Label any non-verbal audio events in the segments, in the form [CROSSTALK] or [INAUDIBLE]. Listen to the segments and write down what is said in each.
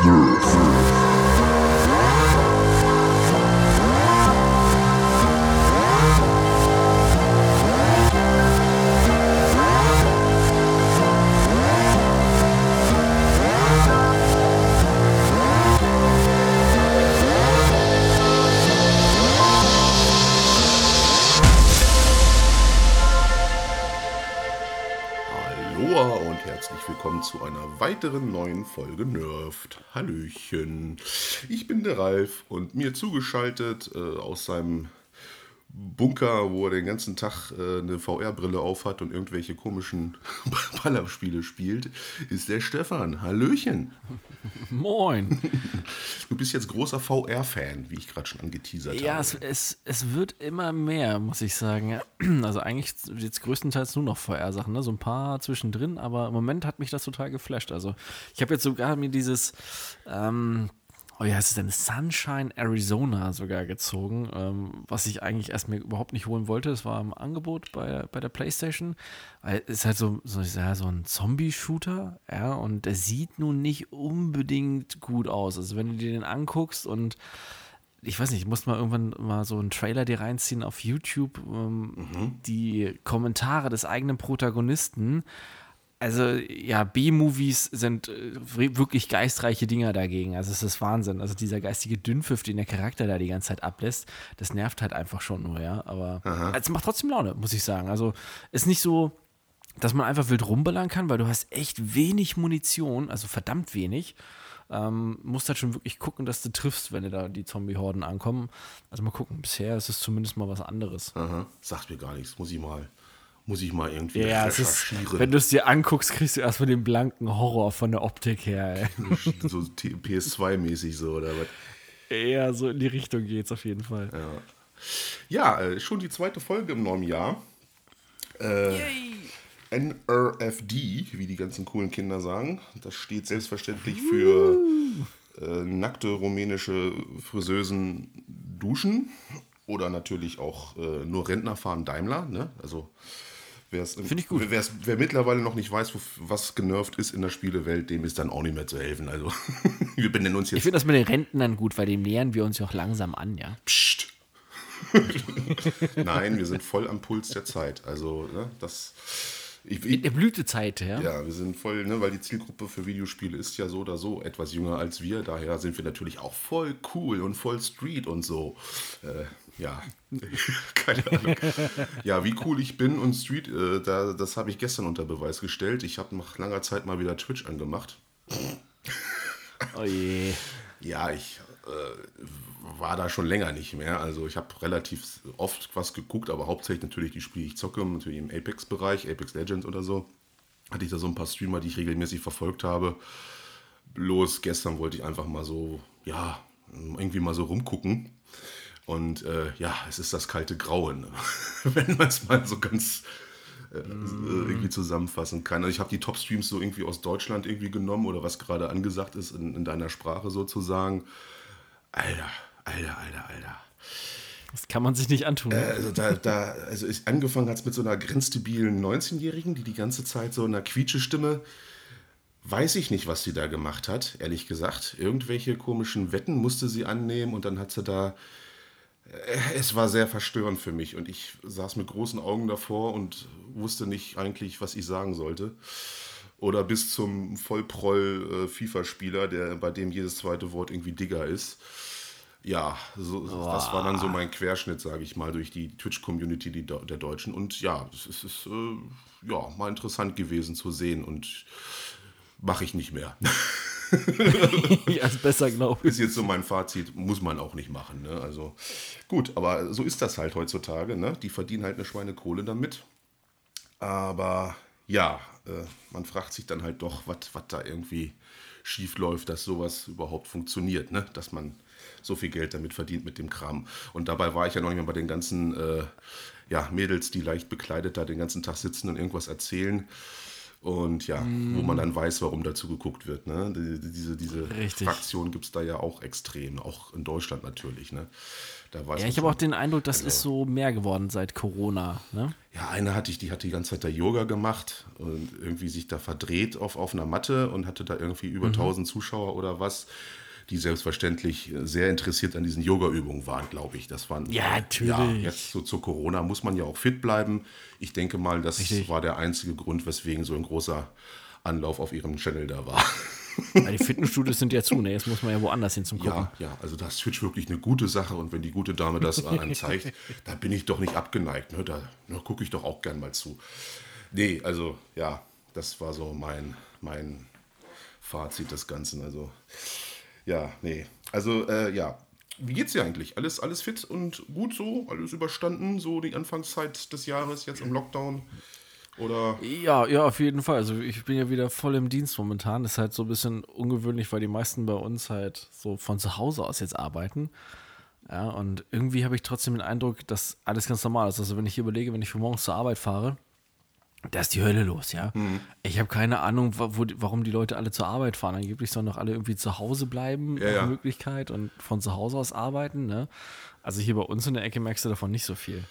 Nerf. Weiteren neuen Folge Nerft. Hallöchen. Ich bin der Ralf und mir zugeschaltet äh, aus seinem Bunker, wo er den ganzen Tag äh, eine VR-Brille aufhat und irgendwelche komischen [LAUGHS] Ballerspiele spielt, ist der Stefan. Hallöchen. Moin. Du bist jetzt großer VR-Fan, wie ich gerade schon angeteasert Ja, habe. es, es, es wird immer mehr, muss ich sagen. [CLEARS THROAT] Also eigentlich jetzt größtenteils nur noch VR-Sachen, ne? so ein paar zwischendrin, aber im Moment hat mich das total geflasht. Also ich habe jetzt sogar mir dieses, ähm, oh ja, heißt es denn, Sunshine Arizona sogar gezogen, ähm, was ich eigentlich erst mir überhaupt nicht holen wollte. Es war im Angebot bei, bei der Playstation, es ist halt so, so, ja, so ein Zombie-Shooter, ja, und der sieht nun nicht unbedingt gut aus. Also wenn du dir den anguckst und ich weiß nicht, ich muss mal irgendwann mal so einen Trailer dir reinziehen auf YouTube, ähm, die Kommentare des eigenen Protagonisten. Also ja, B-Movies sind äh, wirklich geistreiche Dinger dagegen. Also es ist Wahnsinn. Also dieser geistige Dünnpfiff, den der Charakter da die ganze Zeit ablässt, das nervt halt einfach schon nur, ja. Aber es macht trotzdem Laune, muss ich sagen. Also ist nicht so, dass man einfach wild rumballern kann, weil du hast echt wenig Munition, also verdammt wenig. Ähm, musst halt schon wirklich gucken, dass du triffst, wenn da die Zombie-Horden ankommen. Also mal gucken, bisher ist es zumindest mal was anderes. Aha, sagt mir gar nichts. Muss ich mal, muss ich mal irgendwie Ja, es ist, recherchieren. wenn du es dir anguckst, kriegst du erstmal den blanken Horror von der Optik her. Ey. so PS2-mäßig so oder was. Ja, so in die Richtung geht's auf jeden Fall. Ja, äh, schon die zweite Folge im neuen Jahr. Äh, NRFD, wie die ganzen coolen Kinder sagen. Das steht selbstverständlich für äh, nackte rumänische Friseusen duschen. Oder natürlich auch äh, nur Rentner fahren Daimler. Ne? Also Finde ich gut. Wer mittlerweile noch nicht weiß, wo, was genervt ist in der Spielewelt, dem ist dann auch nicht mehr zu helfen. Also [LAUGHS] wir benennen uns Ich jetzt finde das mit den Rentnern gut, weil dem nähern wir uns ja auch langsam an, ja. Psst. [LAUGHS] Nein, wir sind voll am Puls der Zeit. Also, ne, das. Ich, In ich, der Blütezeit, ja. ja, wir sind voll, ne, weil die Zielgruppe für Videospiele ist ja so oder so etwas jünger als wir. Daher sind wir natürlich auch voll cool und voll Street und so. Äh, ja, [LAUGHS] keine Ahnung. Ja, wie cool ich bin und Street, äh, da, das habe ich gestern unter Beweis gestellt. Ich habe nach langer Zeit mal wieder Twitch angemacht. Oh je. Ja, ich äh, war da schon länger nicht mehr. Also ich habe relativ oft was geguckt, aber hauptsächlich natürlich die Spiele, die ich zocke, natürlich im Apex-Bereich, Apex Legends oder so. Hatte ich da so ein paar Streamer, die ich regelmäßig verfolgt habe. Bloß gestern wollte ich einfach mal so, ja, irgendwie mal so rumgucken. Und äh, ja, es ist das kalte Grauen, [LAUGHS] wenn man es mal so ganz äh, irgendwie zusammenfassen kann. Also ich habe die Top-Streams so irgendwie aus Deutschland irgendwie genommen oder was gerade angesagt ist in, in deiner Sprache sozusagen. Alter, Alter, Alter, Alter. Das kann man sich nicht antun. Also da, da, also ich, angefangen hat es mit so einer grenzdebilen 19-Jährigen, die die ganze Zeit so in einer Quietschestimme, weiß ich nicht, was sie da gemacht hat, ehrlich gesagt. Irgendwelche komischen Wetten musste sie annehmen und dann hat sie da, äh, es war sehr verstörend für mich und ich saß mit großen Augen davor und wusste nicht eigentlich, was ich sagen sollte. Oder bis zum Vollproll äh, FIFA-Spieler, der bei dem jedes zweite Wort irgendwie Digger ist. Ja, so, das war dann so mein Querschnitt, sage ich mal, durch die Twitch-Community der Deutschen. Und ja, es ist, es ist äh, ja, mal interessant gewesen zu sehen und mache ich nicht mehr. [LAUGHS] ja, ist besser, glaube ich. ist jetzt so mein Fazit, muss man auch nicht machen. Ne? Also gut, aber so ist das halt heutzutage. Ne? Die verdienen halt eine Schweinekohle damit. Aber ja, äh, man fragt sich dann halt doch, was da irgendwie schief läuft, dass sowas überhaupt funktioniert, ne? dass man so viel Geld damit verdient mit dem Kram. Und dabei war ich ja noch nicht mal bei den ganzen äh, ja, Mädels, die leicht bekleidet da den ganzen Tag sitzen und irgendwas erzählen. Und ja, mm. wo man dann weiß, warum dazu geguckt wird. Ne? Die, diese diese Fraktion gibt es da ja auch extrem, auch in Deutschland natürlich. Ne? ja, ich habe auch den Eindruck, das also, ist so mehr geworden seit Corona. Ne? Ja, eine hatte ich, die hat die ganze Zeit da Yoga gemacht und irgendwie sich da verdreht auf, auf einer Matte und hatte da irgendwie über mhm. 1000 Zuschauer oder was die selbstverständlich sehr interessiert an diesen Yoga-Übungen waren, glaube ich. Das waren ja natürlich. Ja, jetzt so zu Corona muss man ja auch fit bleiben. Ich denke mal, das Richtig. war der einzige Grund, weswegen so ein großer Anlauf auf ihrem Channel da war. Ja, die Fitnessstudios sind ja zu, ne? Jetzt muss man ja woanders hin zum Gucken. Ja, ja, also das ist Twitch wirklich eine gute Sache und wenn die gute Dame das [LAUGHS] anzeigt, da bin ich doch nicht abgeneigt. Ne? Da, da gucke ich doch auch gern mal zu. Nee, also ja, das war so mein, mein Fazit des Ganzen. Also ja, nee. Also, äh, ja. Wie geht's dir eigentlich? Alles, alles fit und gut so? Alles überstanden? So die Anfangszeit des Jahres jetzt im Lockdown? Oder? Ja, ja, auf jeden Fall. Also ich bin ja wieder voll im Dienst momentan. Das ist halt so ein bisschen ungewöhnlich, weil die meisten bei uns halt so von zu Hause aus jetzt arbeiten. Ja, und irgendwie habe ich trotzdem den Eindruck, dass alles ganz normal ist. Also wenn ich überlege, wenn ich für morgens zur Arbeit fahre, da ist die Hölle los, ja. Mhm. Ich habe keine Ahnung, wo, warum die Leute alle zur Arbeit fahren. Angeblich sollen doch alle irgendwie zu Hause bleiben, ja, ja. Möglichkeit und von zu Hause aus arbeiten. Ne? Also hier bei uns in der Ecke merkst du davon nicht so viel.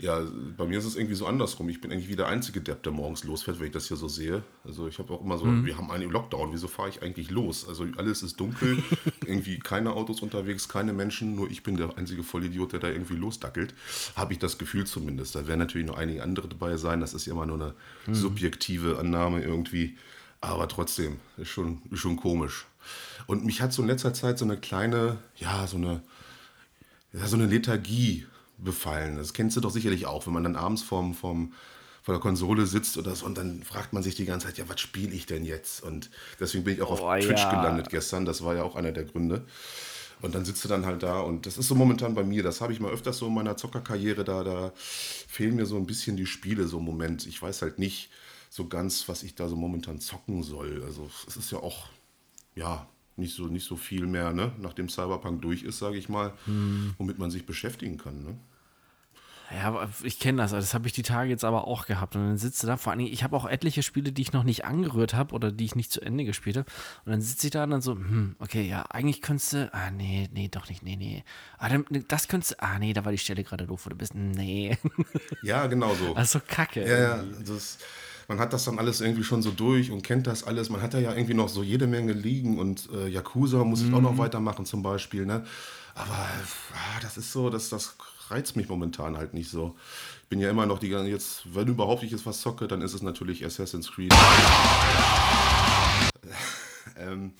Ja, bei mir ist es irgendwie so andersrum. Ich bin eigentlich wie der einzige Depp, der morgens losfährt, wenn ich das hier so sehe. Also ich habe auch immer so, mhm. wir haben einen Lockdown, wieso fahre ich eigentlich los? Also alles ist dunkel, [LAUGHS] irgendwie keine Autos unterwegs, keine Menschen, nur ich bin der einzige Vollidiot, der da irgendwie losdackelt. Habe ich das Gefühl zumindest. Da werden natürlich noch einige andere dabei sein, das ist ja immer nur eine mhm. subjektive Annahme irgendwie. Aber trotzdem, ist schon, ist schon komisch. Und mich hat so in letzter Zeit so eine kleine, ja, so eine, ja, so eine Lethargie befallen. Das kennst du doch sicherlich auch, wenn man dann abends vorm, vorm, vor der Konsole sitzt oder so und dann fragt man sich die ganze Zeit, ja, was spiele ich denn jetzt? Und deswegen bin ich auch oh, auf Twitch ja. gelandet gestern. Das war ja auch einer der Gründe. Und dann sitzt du dann halt da und das ist so momentan bei mir. Das habe ich mal öfters so in meiner Zockerkarriere. Da, da fehlen mir so ein bisschen die Spiele so im Moment. Ich weiß halt nicht so ganz, was ich da so momentan zocken soll. Also es ist ja auch, ja, nicht so, nicht so viel mehr, ne? nachdem Cyberpunk durch ist, sage ich mal, hm. womit man sich beschäftigen kann. Ne? Ja, ich kenne das. Das habe ich die Tage jetzt aber auch gehabt. Und dann sitze da, vor allem, ich habe auch etliche Spiele, die ich noch nicht angerührt habe oder die ich nicht zu Ende gespielt habe. Und dann sitze ich da und dann so, hm, okay, ja, eigentlich könntest du, ah, nee, nee, doch nicht, nee, nee. Ah, dann, das könntest du, ah, nee, da war die Stelle gerade doof, wo du bist. Nee. [LAUGHS] Ja, genau so. Also kacke. Ja, ja, das, man hat das dann alles irgendwie schon so durch und kennt das alles. Man hat ja irgendwie noch so jede Menge liegen und äh, Yakuza muss ich mhm. auch noch mhm. weitermachen zum Beispiel, ne? Aber ah, das ist so, dass das reizt mich momentan halt nicht so. Ich bin ja immer noch die ganze, jetzt, wenn überhaupt ich jetzt was zocke, dann ist es natürlich Assassin's Creed. [LAUGHS] ähm,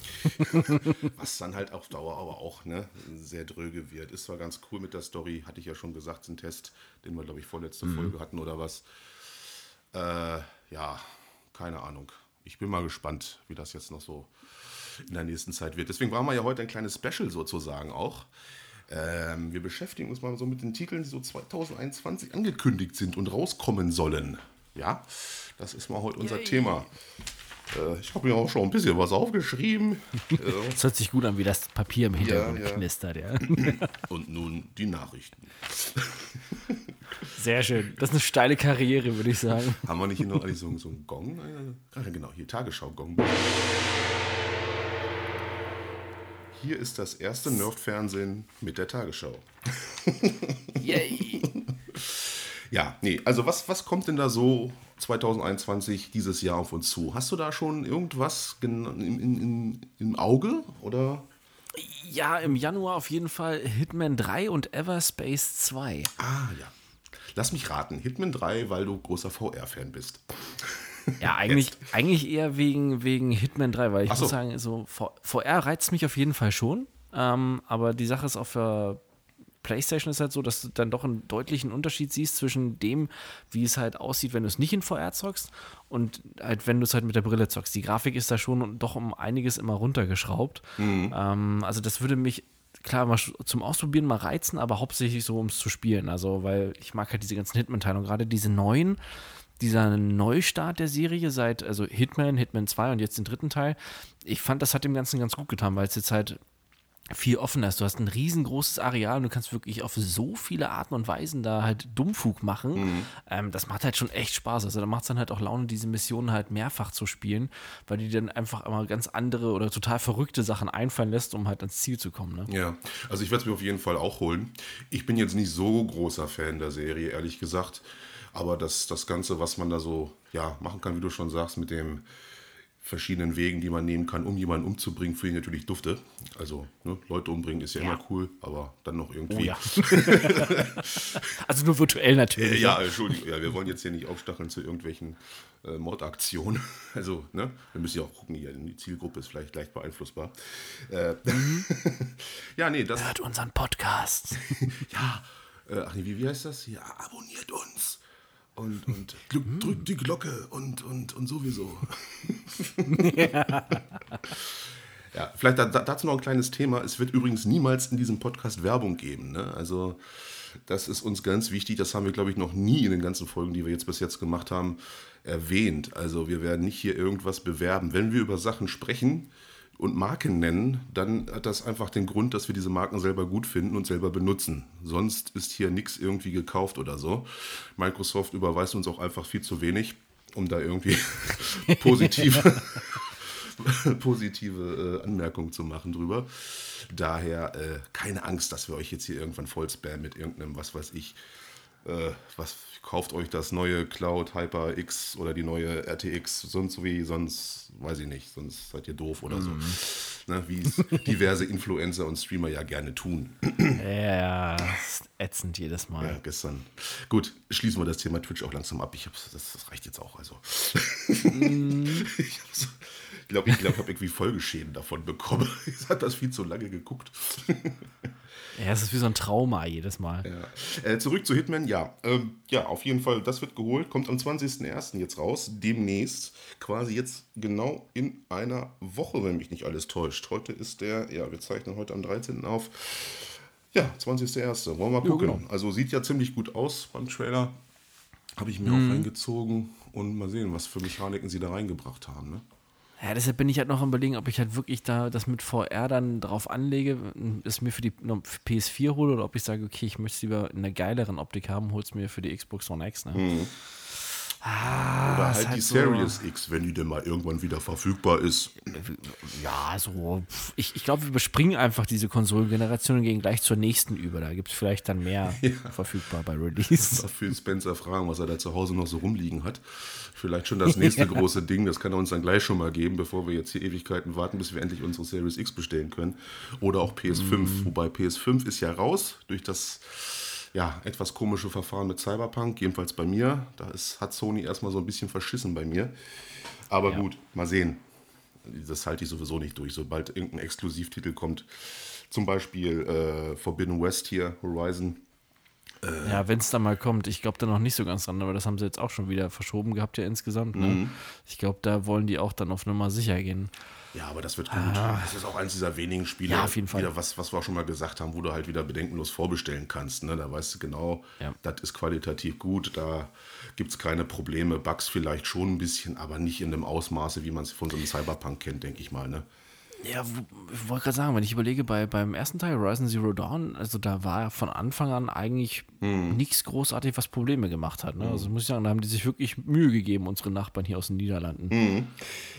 [LAUGHS] was dann halt auf Dauer aber auch ne, sehr dröge wird. Ist zwar ganz cool mit der Story, hatte ich ja schon gesagt, ein Test, den wir, glaube ich, vorletzte mhm. Folge hatten oder was. Äh, ja, keine Ahnung. Ich bin mal gespannt, wie das jetzt noch so in der nächsten Zeit wird. Deswegen waren wir ja heute ein kleines Special sozusagen auch. Ähm, wir beschäftigen uns mal so mit den Titeln, die so 2021 angekündigt sind und rauskommen sollen. Ja, das ist mal heute unser Yay. Thema. Äh, ich habe mir auch schon ein bisschen was aufgeschrieben. [LAUGHS] Es hört sich gut an, wie das Papier im Hintergrund ja, ja. knistert. Ja. [LAUGHS] Und nun die Nachrichten. Sehr schön. Das ist eine steile Karriere, würde ich sagen. Haben wir nicht hier noch so, so einen Gong? Äh, genau, hier Tagesschau-Gong. Hier ist das erste Nerd-Fernsehen mit der Tagesschau. [LAUGHS] Yay! ja, nee, also was, was kommt denn da so 2021 dieses Jahr auf uns zu? Hast du da schon irgendwas in, in, in, im Auge oder? Ja, im Januar auf jeden Fall Hitman 3 und Everspace 2. Ah, ja. Lass mich raten, Hitman 3, weil du großer VR-Fan bist. Ja, [LAUGHS] eigentlich, eigentlich eher wegen, wegen Hitman 3, weil ich so. muss sagen, so VR reizt mich auf jeden Fall schon. Ähm, aber die Sache ist auf der PlayStation ist halt so, dass du dann doch einen deutlichen Unterschied siehst zwischen dem, wie es halt aussieht, wenn du es nicht in VR zockst und halt, wenn du es halt mit der Brille zockst. Die Grafik ist da schon doch um einiges immer runtergeschraubt. Mhm. Ähm, also das würde mich klar mal zum Ausprobieren mal reizen, aber hauptsächlich so, um es zu spielen. Also, weil ich mag halt diese ganzen Hitman-Teile und gerade diese neuen dieser Neustart der Serie seit, also Hitman, Hitman 2 und jetzt den dritten Teil, ich fand, das hat dem Ganzen ganz gut getan, weil es jetzt halt viel offener ist. Du hast ein riesengroßes Areal und du kannst wirklich auf so viele Arten und Weisen da halt Dummfug machen. Mhm. Ähm, das macht halt schon echt Spaß. Also da macht es dann halt auch Laune, diese Missionen halt mehrfach zu spielen, weil die dann einfach immer ganz andere oder total verrückte Sachen einfallen lässt, um halt ans Ziel zu kommen. Ne? Ja, also ich werde es mir auf jeden Fall auch holen. Ich bin jetzt nicht so großer Fan der Serie, ehrlich gesagt. Aber das, das Ganze, was man da so ja, machen kann, wie du schon sagst, mit dem verschiedenen Wegen, die man nehmen kann, um jemanden umzubringen, für ihn natürlich dufte. Also ne, Leute umbringen ist ja, ja, immer cool, aber dann noch irgendwie. Oh, ja. [LAUGHS] also nur virtuell natürlich. Äh, ja, Entschuldigung, ja, wir wollen jetzt hier nicht aufstacheln zu irgendwelchen äh, Mordaktionen. [LAUGHS] Also, ne, wir müssen ja auch gucken, hier, die Zielgruppe ist vielleicht leicht beeinflussbar. Äh, mhm. [LAUGHS] ja, nee, das. Hört unseren Podcast. ja, äh, ach nee, wie, wie heißt das? Ja, abonniert uns und, und drückt die Glocke und, und, und sowieso. ja. [LAUGHS] ja, vielleicht dazu noch ein kleines Thema. Es wird übrigens niemals in diesem Podcast Werbung geben. Ne? Also das ist uns ganz wichtig. Das haben wir, glaube ich, noch nie in den ganzen Folgen, die wir jetzt bis jetzt gemacht haben, erwähnt. Also wir werden nicht hier irgendwas bewerben. Wenn wir über Sachen sprechen, und Marken nennen, dann hat das einfach den Grund, dass wir diese Marken selber gut finden und selber benutzen. Sonst ist hier nichts irgendwie gekauft oder so. Microsoft überweist uns auch einfach viel zu wenig, um da irgendwie [LAUGHS] positive, [LAUGHS] positive äh, Anmerkungen zu machen drüber. Daher äh, keine Angst, dass wir euch jetzt hier irgendwann voll spammen mit irgendeinem, was weiß ich, äh, was kauft euch das neue Cloud Hyper X oder die neue RTX, sonst wie, sonst weiß ich nicht, sonst seid ihr doof oder so. Mhm. Ne, wie es [LAUGHS] diverse Influencer und Streamer ja gerne tun. Ja, ätzend jedes Mal. Ja, gestern. Gut, schließen wir das Thema Twitch auch langsam ab. Ich hab's, das, das reicht jetzt auch. Also. Mm. [LAUGHS] ich glaube, ich, glaub, ich habe irgendwie Folgeschäden davon bekommen. [LAUGHS] Ich habe das viel zu lange geguckt. Ja, es ist wie so ein Trauma jedes Mal. Ja. Äh, zurück zu Hitman, ja. Ähm, ja, auf jeden Fall, das wird geholt, kommt am 20.01. jetzt raus, demnächst, quasi jetzt genau in einer Woche, wenn mich nicht alles täuscht. Heute ist der, ja, wir zeichnen heute am 13. auf. Ja, 20.01. Wollen wir mal gucken. Ja, genau. Also sieht ja ziemlich gut aus beim Trailer. Habe ich mir mhm. auch reingezogen und mal sehen, was für Mechaniken sie da reingebracht haben. Ne? Ja, deshalb bin ich halt noch am überlegen, ob ich halt wirklich da das mit VR dann drauf anlege, es mir für die PS4 hole oder ob ich sage, okay, ich möchte es lieber in einer geileren Optik haben, hol's mir für die Xbox One X. Ne? Mhm. Ah, Oder halt, halt die Series so. X, wenn die denn mal irgendwann wieder verfügbar ist. Ja, so. Ich, ich glaube, wir überspringen einfach diese Konsolengeneration und gehen gleich zur nächsten über. Da gibt es vielleicht dann mehr [LAUGHS] ja. verfügbar bei Release. Ich will Spencer fragen, was er da zu Hause noch so rumliegen hat. Vielleicht schon das nächste [LAUGHS] große Ding. Das kann er uns dann gleich schon mal geben, bevor wir jetzt hier Ewigkeiten warten, bis wir endlich unsere Series X bestellen können. Oder auch PS5. Mm. Wobei PS5 ist ja raus durch das ja, etwas komische Verfahren mit Cyberpunk, jedenfalls bei mir. Da ist, hat Sony erstmal so ein bisschen verschissen bei mir. Aber ja. gut, mal sehen. Das halte ich sowieso nicht durch. Sobald irgendein Exklusivtitel kommt, zum Beispiel äh, Forbidden West hier, Horizon. Äh, ja, wenn es dann mal kommt, ich glaube da noch nicht so ganz dran, aber das haben sie jetzt auch schon wieder verschoben gehabt ja insgesamt. Ne? Mhm. Ich glaube, da wollen die auch dann auf Nummer sicher gehen. Ja, aber das wird gut. Ah. Das ist auch eines dieser wenigen Spiele, ja, auf jeden Fall. Wieder, was, was wir auch schon mal gesagt haben, wo du halt wieder bedenkenlos vorbestellen kannst. Ne? Da weißt du genau, ja. das ist qualitativ gut, da gibt es keine Probleme. Bugs vielleicht schon ein bisschen, aber nicht in dem Ausmaße, wie man es von so einem Cyberpunk kennt, denke ich mal. Ne? Ja, ich wollte gerade sagen, wenn ich überlege, bei, beim ersten Teil Horizon Zero Dawn, also da war von Anfang an eigentlich hm. nichts großartig, was Probleme gemacht hat. Ne? Hm. Also muss ich sagen, da haben die sich wirklich Mühe gegeben, unsere Nachbarn hier aus den Niederlanden. Hm.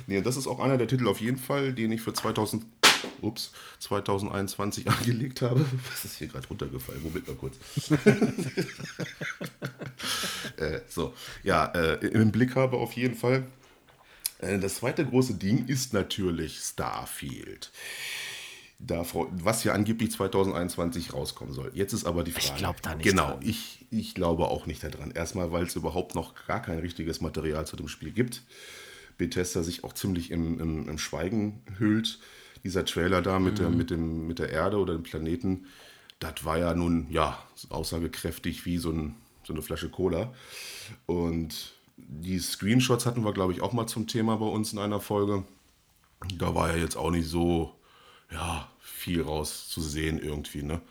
Nee, das ist auch einer der Titel auf jeden Fall, den ich für 2000, ups, 2021 [LAUGHS] angelegt habe. Was ist hier gerade runtergefallen? Moment mal kurz. [LAUGHS] [LAUGHS] äh, so, ja, äh, im Blick habe auf jeden Fall. Äh, das zweite große Ding ist natürlich Starfield. Da, was ja angeblich 2021 rauskommen soll. Jetzt ist aber die Frage. Ich glaube da nicht. Genau, dran. Ich, ich glaube auch nicht daran. Erstmal, weil es überhaupt noch gar kein richtiges Material zu dem Spiel gibt. Bethesda sich auch ziemlich im, im, im Schweigen hüllt. Dieser Trailer da mit, mhm. der, mit, dem, mit der Erde oder dem Planeten, das war ja nun, ja, aussagekräftig wie so, ein, so eine Flasche Cola. Und die Screenshots hatten wir, glaube ich, auch mal zum Thema bei uns in einer Folge. Da war ja jetzt auch nicht so, ja, viel raus zu sehen irgendwie, ne?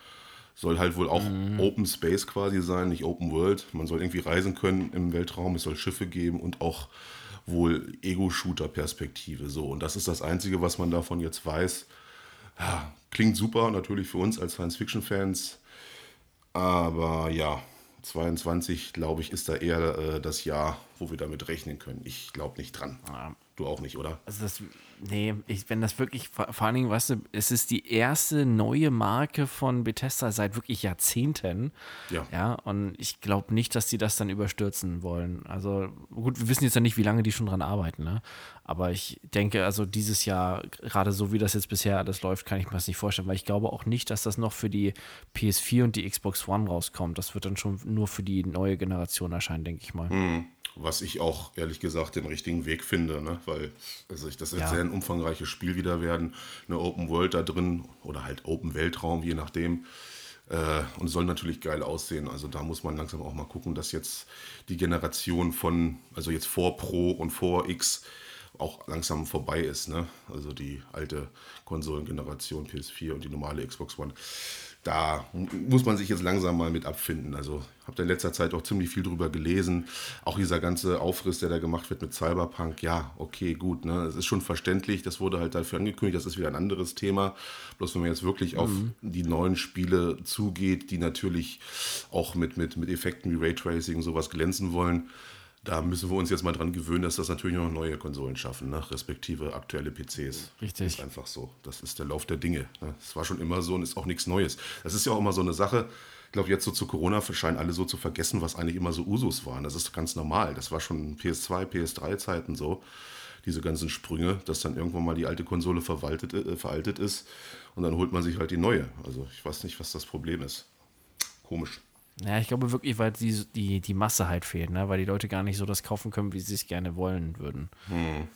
Soll halt wohl auch mhm. Open Space quasi sein, nicht Open World. Man soll irgendwie reisen können im Weltraum, es soll Schiffe geben und auch wohl Ego-Shooter-Perspektive. So, und das ist das Einzige, was man davon jetzt weiß. Ja, klingt super, natürlich für uns als Science-Fiction-Fans. Aber ja, 22, glaube ich, ist da eher äh, das Jahr, wo wir damit rechnen können. Ich glaube nicht dran. Ja. Du auch nicht, oder? Also das, nee, ich, wenn das wirklich, vor, vor allen Dingen, weißt du, es ist die erste neue Marke von Bethesda seit wirklich Jahrzehnten. Ja. Ja, und ich glaube nicht, dass die das dann überstürzen wollen. Also gut, wir wissen jetzt ja nicht, wie lange die schon dran arbeiten, ne? Aber ich denke, also dieses Jahr, gerade so wie das jetzt bisher alles läuft, kann ich mir das nicht vorstellen, weil ich glaube auch nicht, dass das noch für die PS4 und die Xbox One rauskommt. Das wird dann schon nur für die neue Generation erscheinen, denke ich mal. Mhm. Was ich auch ehrlich gesagt den richtigen Weg finde, ne? weil also ich, das wird ja. sehr ein umfangreiches Spiel wieder werden. Eine Open World da drin oder halt Open Weltraum, je nachdem. Äh, und soll natürlich geil aussehen. Also da muss man langsam auch mal gucken, dass jetzt die Generation von, also jetzt vor Pro und vor X auch langsam vorbei ist. Ne? Also die alte Konsolengeneration PS4 und die normale Xbox One da muss man sich jetzt langsam mal mit abfinden. Also habe in letzter Zeit auch ziemlich viel drüber gelesen. Auch dieser ganze Aufriss, der da gemacht wird mit Cyberpunk, ja, okay, gut, ne? Es ist schon verständlich, das wurde halt dafür angekündigt, das ist wieder ein anderes Thema. Bloß wenn man jetzt wirklich mhm. auf die neuen Spiele zugeht, die natürlich auch mit, mit, mit Effekten wie Raytracing und sowas glänzen wollen, da müssen wir uns jetzt mal dran gewöhnen, dass das natürlich noch neue Konsolen schaffen, ne? respektive aktuelle PCs. Richtig. Das ist einfach so. Das ist der Lauf der Dinge. Ne? Das war schon immer so und ist auch nichts Neues. Das ist ja auch immer so eine Sache. Ich glaube, jetzt so zu Corona scheinen alle so zu vergessen, was eigentlich immer so Usus waren. Das ist ganz normal. Das war schon PS2, PS3-Zeiten so. Diese ganzen Sprünge, dass dann irgendwann mal die alte Konsole verwaltet, äh, veraltet ist und dann holt man sich halt die neue. Also ich weiß nicht, was das Problem ist. Komisch. Ja, ich glaube wirklich, weil die, die, die Masse halt fehlt, ne? weil die Leute gar nicht so das kaufen können, wie sie es gerne wollen würden. Hm.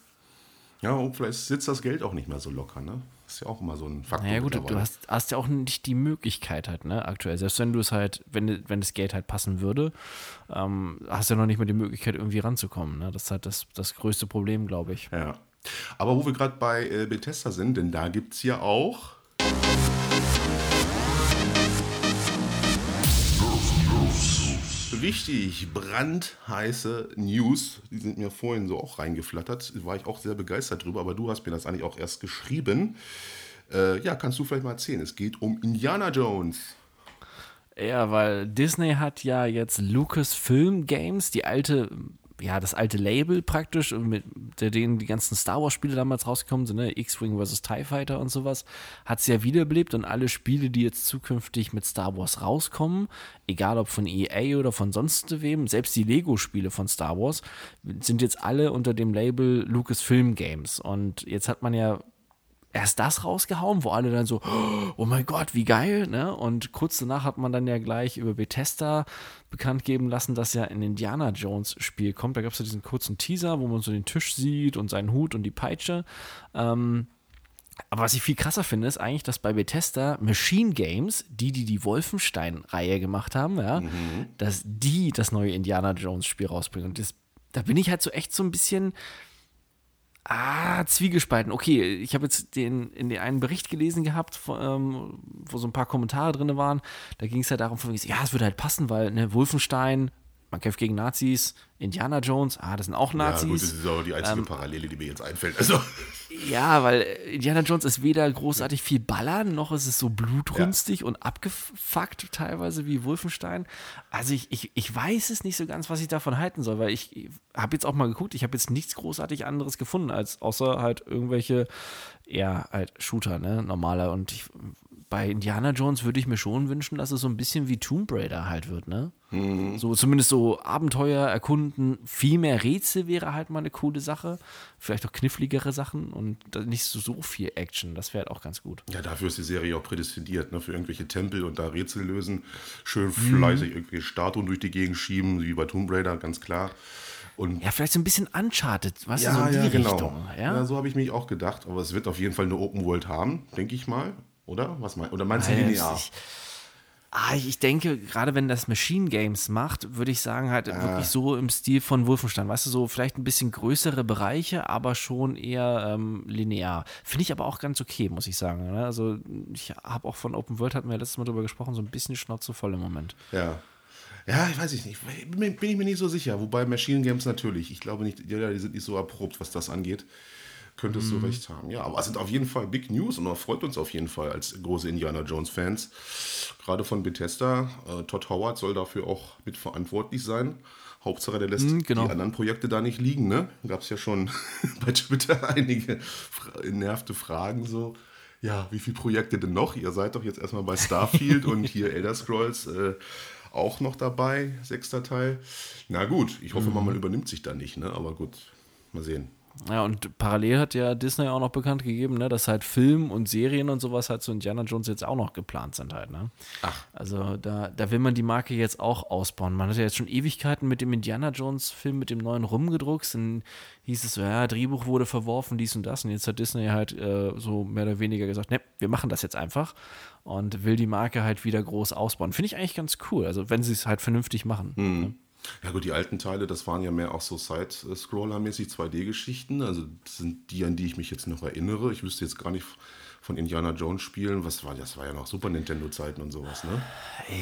Ja, und vielleicht sitzt das Geld auch nicht mehr so locker, ne? Ist ja auch immer so ein Faktor. Ja, naja, gut, du hast, hast, ja auch nicht die Möglichkeit halt, ne, aktuell. Selbst wenn du es halt, wenn, wenn das Geld halt passen würde, ähm, hast du ja noch nicht mehr die Möglichkeit, irgendwie ranzukommen. Ne? Das ist halt das, das größte Problem, glaube ich. Ja. Aber wo wir gerade bei äh, Bethesda sind, denn da gibt es ja auch richtig brandheiße News. Die sind mir vorhin so auch reingeflattert. War ich auch sehr begeistert drüber, aber du hast mir das eigentlich auch erst geschrieben. Äh, ja, kannst du vielleicht mal erzählen? Es geht um Indiana Jones. Ja, weil Disney hat ja jetzt Lucasfilm Games, die alte ja, das alte Label praktisch, mit denen die ganzen Star Wars-Spiele damals rausgekommen sind, ne? X-Wing vs. TIE Fighter und sowas, hat es ja wiederbelebt und alle Spiele, die jetzt zukünftig mit Star Wars rauskommen, egal ob von EA oder von sonst wem, selbst die Lego-Spiele von Star Wars, sind jetzt alle unter dem Label Lucasfilm Games. Und jetzt hat man ja erst das rausgehauen, wo alle dann so, [GASPS] oh mein Gott, wie geil, ne? Und kurz danach hat man dann ja gleich über Bethesda bekannt geben lassen, dass ja ein Indiana Jones Spiel kommt. Da gab es ja diesen kurzen Teaser, wo man so den Tisch sieht und seinen Hut und die Peitsche. Ähm, aber was ich viel krasser finde, ist eigentlich, dass bei Bethesda Machine Games, die, die die Wolfenstein-Reihe gemacht haben, ja, mhm. dass die das neue Indiana Jones-Spiel rausbringen. Und das, da bin ich halt so echt so ein bisschen, Ah, Zwiegespalten. Okay, ich habe jetzt den, in den einen Bericht gelesen gehabt, wo, ähm, wo so ein paar Kommentare drin waren. Da ging es halt darum, ja, es würde halt passen, weil ne, Wolfenstein, man kämpft gegen Nazis, Indiana Jones, ah, das sind auch Nazis. Ja, gut, das ist auch die einzige ähm, Parallele, die mir jetzt einfällt. Also. [LAUGHS] Ja, weil Indiana Jones ist weder großartig viel ballern, noch ist es so blutrünstig ja. und abgefuckt teilweise wie Wolfenstein. Also ich, ich, ich weiß es nicht so ganz, was ich davon halten soll, weil ich habe jetzt auch mal geguckt, ich habe jetzt nichts großartig anderes gefunden, als außer halt irgendwelche, ja, halt Shooter, ne, normaler. Und ich bei Indiana Jones würde ich mir schon wünschen, dass es so ein bisschen wie Tomb Raider halt wird, ne? Mhm. So zumindest so Abenteuer erkunden, viel mehr Rätsel wäre halt mal eine coole Sache, vielleicht auch kniffligere Sachen und nicht so, so viel Action, das wäre halt auch ganz gut. Ja, dafür ist die Serie auch prädestiniert, ne? Für irgendwelche Tempel und da Rätsel lösen, schön fleißig mhm. irgendwelche Statuen durch die Gegend schieben, wie bei Tomb Raider, ganz klar. Und ja, vielleicht so ein bisschen Uncharted, was ja, so in die ja, genau. Richtung. Ja? ja, so habe ich mich auch gedacht. Aber es wird auf jeden Fall eine Open World haben, denke ich mal. Oder? Was mein, oder meinst du linear? Ich, ah, ich denke, gerade wenn das Machine Games macht, würde ich sagen, halt ah. wirklich so im Stil von Wolfenstein. Weißt du, so vielleicht ein bisschen größere Bereiche, aber schon eher ähm, linear. Finde ich aber auch ganz okay, muss ich sagen. Ne? Also, ich habe auch von Open World, hatten wir ja letztes Mal drüber gesprochen, so ein bisschen Schnauze voll im Moment. Ja. Ja, ich weiß ich nicht. Bin ich mir nicht so sicher. Wobei Machine Games natürlich. Ich glaube nicht, ja, die sind nicht so erprobt, was das angeht. Könntest du recht haben. Ja, aber es sind auf jeden Fall Big News und freut uns auf jeden Fall als große Indiana Jones-Fans. Gerade von Bethesda. Äh, Todd Howard soll dafür auch mitverantwortlich sein. Hauptsache, der lässt Mhm, genau. die anderen Projekte da nicht liegen, ne? Gab es ja schon [LAUGHS] bei Twitter einige nervte Fragen so. Ja, wie viele Projekte denn noch? Ihr seid doch jetzt erstmal bei Starfield [LAUGHS] und hier Elder Scrolls äh, auch noch dabei, sechster Teil. Na gut, ich hoffe mal, Mhm. man übernimmt sich da nicht, ne? Aber gut, mal sehen. Ja, und parallel hat ja Disney auch noch bekannt gegeben, ne, dass halt Film und Serien und sowas halt zu Indiana Jones jetzt auch noch geplant sind halt, ne? Ach. Also da, da will man die Marke jetzt auch ausbauen. Man hat ja jetzt schon Ewigkeiten mit dem Indiana Jones Film, mit dem neuen rumgedruckt. Dann hieß es so, ja, Drehbuch wurde verworfen, dies und das. Und jetzt hat Disney halt äh, so mehr oder weniger gesagt, ne, wir machen das jetzt einfach und will die Marke halt wieder groß ausbauen. Finde ich eigentlich ganz cool. Also wenn sie es halt vernünftig machen. Hm. Ja gut, die alten Teile, das waren ja mehr auch so Side-Scroller-mäßig 2D-Geschichten. Also das sind die, an die ich mich jetzt noch erinnere. Ich wüsste jetzt gar nicht von Indiana Jones Spielen. Was war das? war ja noch Super Nintendo-Zeiten und sowas, ne?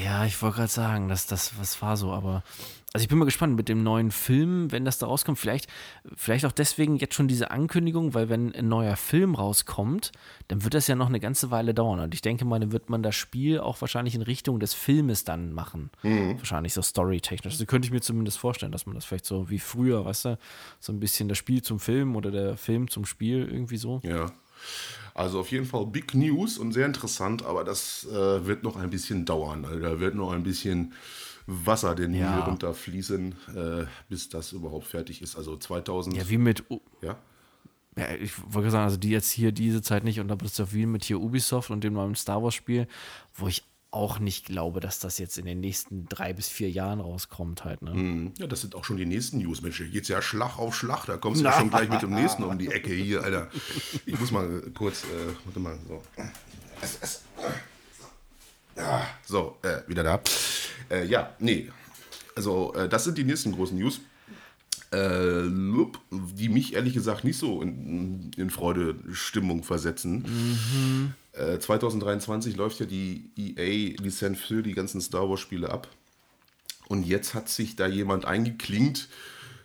Ja, ich wollte gerade sagen, dass das was war so, aber also ich bin mal gespannt mit dem neuen Film, wenn das da rauskommt, vielleicht vielleicht auch deswegen jetzt schon diese Ankündigung, weil wenn ein neuer Film rauskommt, dann wird das ja noch eine ganze Weile dauern und ich denke mal, dann wird man das Spiel auch wahrscheinlich in Richtung des Filmes dann machen. Wahrscheinlich so storytechnisch. Also könnte ich mir zumindest vorstellen, dass man das vielleicht so wie früher, weißt du, so ein bisschen das Spiel zum Film oder der Film zum Spiel irgendwie so. Ja. Also auf jeden Fall Big News und sehr interessant, aber das äh, wird noch ein bisschen dauern. Also da wird noch ein bisschen Wasser den Ja. Nil runterfließen, äh, bis das überhaupt fertig ist. Also 2000. Ja, wie mit U ja? Ja, ich wollte sagen, also die jetzt hier diese Zeit nicht und aber das ist doch wie mit hier Ubisoft und dem neuen Star Wars Spiel, wo ich auch nicht glaube, dass das jetzt in den nächsten drei bis vier Jahren rauskommt halt. Ne? Hm, Ja, das sind auch schon die nächsten News. Mensch, hier geht's ja Schlag auf Schlag. Da kommst du ja schon gleich mit dem nächsten um die Ecke hier, Alter. Ich muss mal kurz, äh, warte mal, so. So, äh, wieder da. Äh, ja, nee. Also, äh, das sind die nächsten großen News. Äh, die mich ehrlich gesagt nicht so in, in Freude-Stimmung versetzen. Äh, 2023 läuft ja die EA-Lizenz für die ganzen Star Wars-Spiele ab. Und jetzt hat sich da jemand eingeklinkt,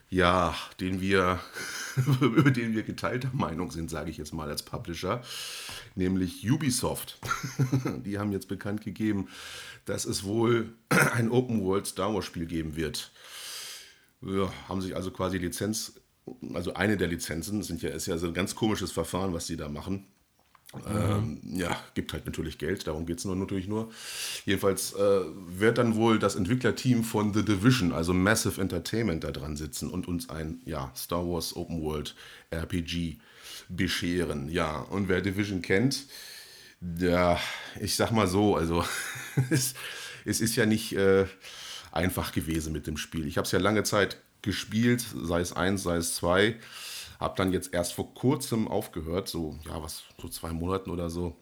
ja, den wir, [LAUGHS] über den wir geteilter Meinung sind, sage ich jetzt mal als Publisher, nämlich Ubisoft. [LAUGHS] Die haben jetzt bekannt gegeben, dass es wohl [CLEARS THROAT] ein Open World Star Wars Spiel geben wird. Ja, haben sich also quasi Lizenz, also eine der Lizenzen, sind ja, ist ja so ein ganz komisches Verfahren, was die da machen. Ähm, ja, gibt halt natürlich Geld, darum geht es nur natürlich nur. Jedenfalls äh, wird dann wohl das Entwicklerteam von The Division, also Massive Entertainment, da dran sitzen und uns ein ja, Star Wars Open World RPG bescheren. Ja, und wer Division kennt, ja, ich sag mal so, also [LAUGHS] es, es ist ja nicht äh, einfach gewesen mit dem Spiel. Ich habe es ja lange Zeit gespielt, sei es eins, sei es zwei. Habe dann jetzt erst vor kurzem aufgehört, so, ja, was, so zwei Monaten oder so,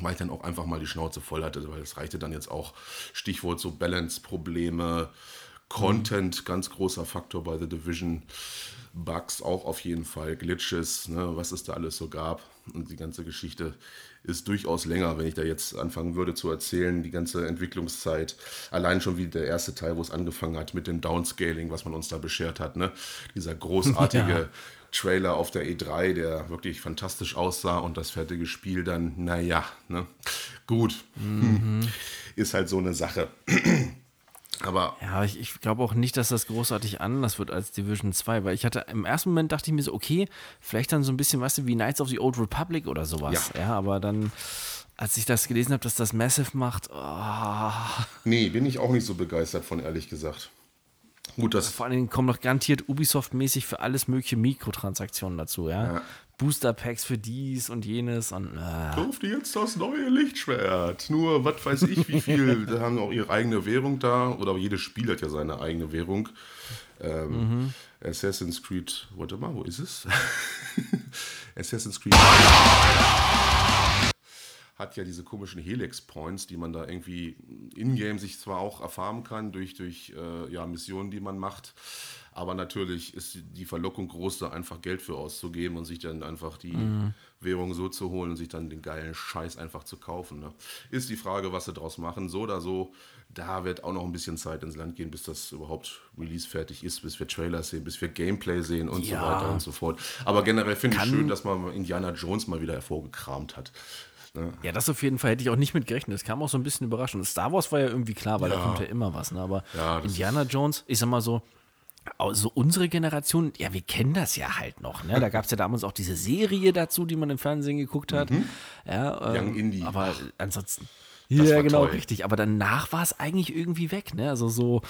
weil ich dann auch einfach mal die Schnauze voll hatte, weil es reichte dann jetzt auch, Stichwort so Balance-Probleme, Content, ganz großer Faktor bei The Division, Bugs auch auf jeden Fall, Glitches, ne, was es da alles so gab. Und die ganze Geschichte ist durchaus länger, wenn ich da jetzt anfangen würde zu erzählen, die ganze Entwicklungszeit. Allein schon wie der erste Teil, wo es angefangen hat mit dem Downscaling, was man uns da beschert hat. Ne? Dieser [LAUGHS] großartige Ja. Trailer auf der E3, der wirklich fantastisch aussah und das fertige Spiel dann, naja, ne? gut. Ist halt so eine Sache. Aber Ja, ich, ich glaube auch nicht, dass das großartig anders wird als Division 2, weil ich hatte im ersten Moment dachte ich mir so, okay, vielleicht dann so ein bisschen, weißt du, wie Knights of the Old Republic oder sowas. Ja. Ja, aber dann, als ich das gelesen habe, dass das Massive macht, oh, nee, bin ich auch nicht so begeistert von, ehrlich gesagt. Gut, das vor allen Dingen kommen noch garantiert Ubisoft-mäßig für alles mögliche Mikrotransaktionen dazu, ja. Ja. Booster-Packs für dies und jenes und äh, dir jetzt das neue Lichtschwert. Nur, was weiß ich, wie viel. [LAUGHS] Da haben auch ihre eigene Währung da. Oder jedes Spiel hat ja seine eigene Währung. Ähm, Assassin's Creed, warte mal, wo ist es? [LAUGHS] Assassin's Creed [LAUGHS] hat ja diese komischen Helix-Points, die man da irgendwie in-game sich zwar auch erfahren kann durch, durch äh, ja, Missionen, die man macht, Aber natürlich ist die Verlockung groß, da einfach Geld für auszugeben und sich dann einfach die Mhm. Währung so zu holen und sich dann den geilen Scheiß einfach zu kaufen. Ne? Ist die Frage, was sie draus machen. So oder so, da wird auch noch ein bisschen Zeit ins Land gehen, bis das überhaupt Release fertig ist, bis wir Trailers sehen, bis wir Gameplay sehen und Ja. so weiter und so fort. Aber generell finde ich schön, dass man Indiana Jones mal wieder hervorgekramt hat. Ja, das auf jeden Fall hätte ich auch nicht mit gerechnet. Das kam auch so ein bisschen überraschend. Star Wars war ja irgendwie klar, weil da Ja. kommt ja immer was. Ne? Aber Ja, Indiana Jones, ich sag mal so, also unsere Generation, ja, wir kennen das ja halt noch. Ne? Da gab es ja damals auch diese Serie dazu, die man im Fernsehen geguckt hat. Ja, ähm, Young Indie. Aber ansonsten. Das Ja, genau, toll. richtig. Aber danach war es eigentlich irgendwie weg. Ne? Also so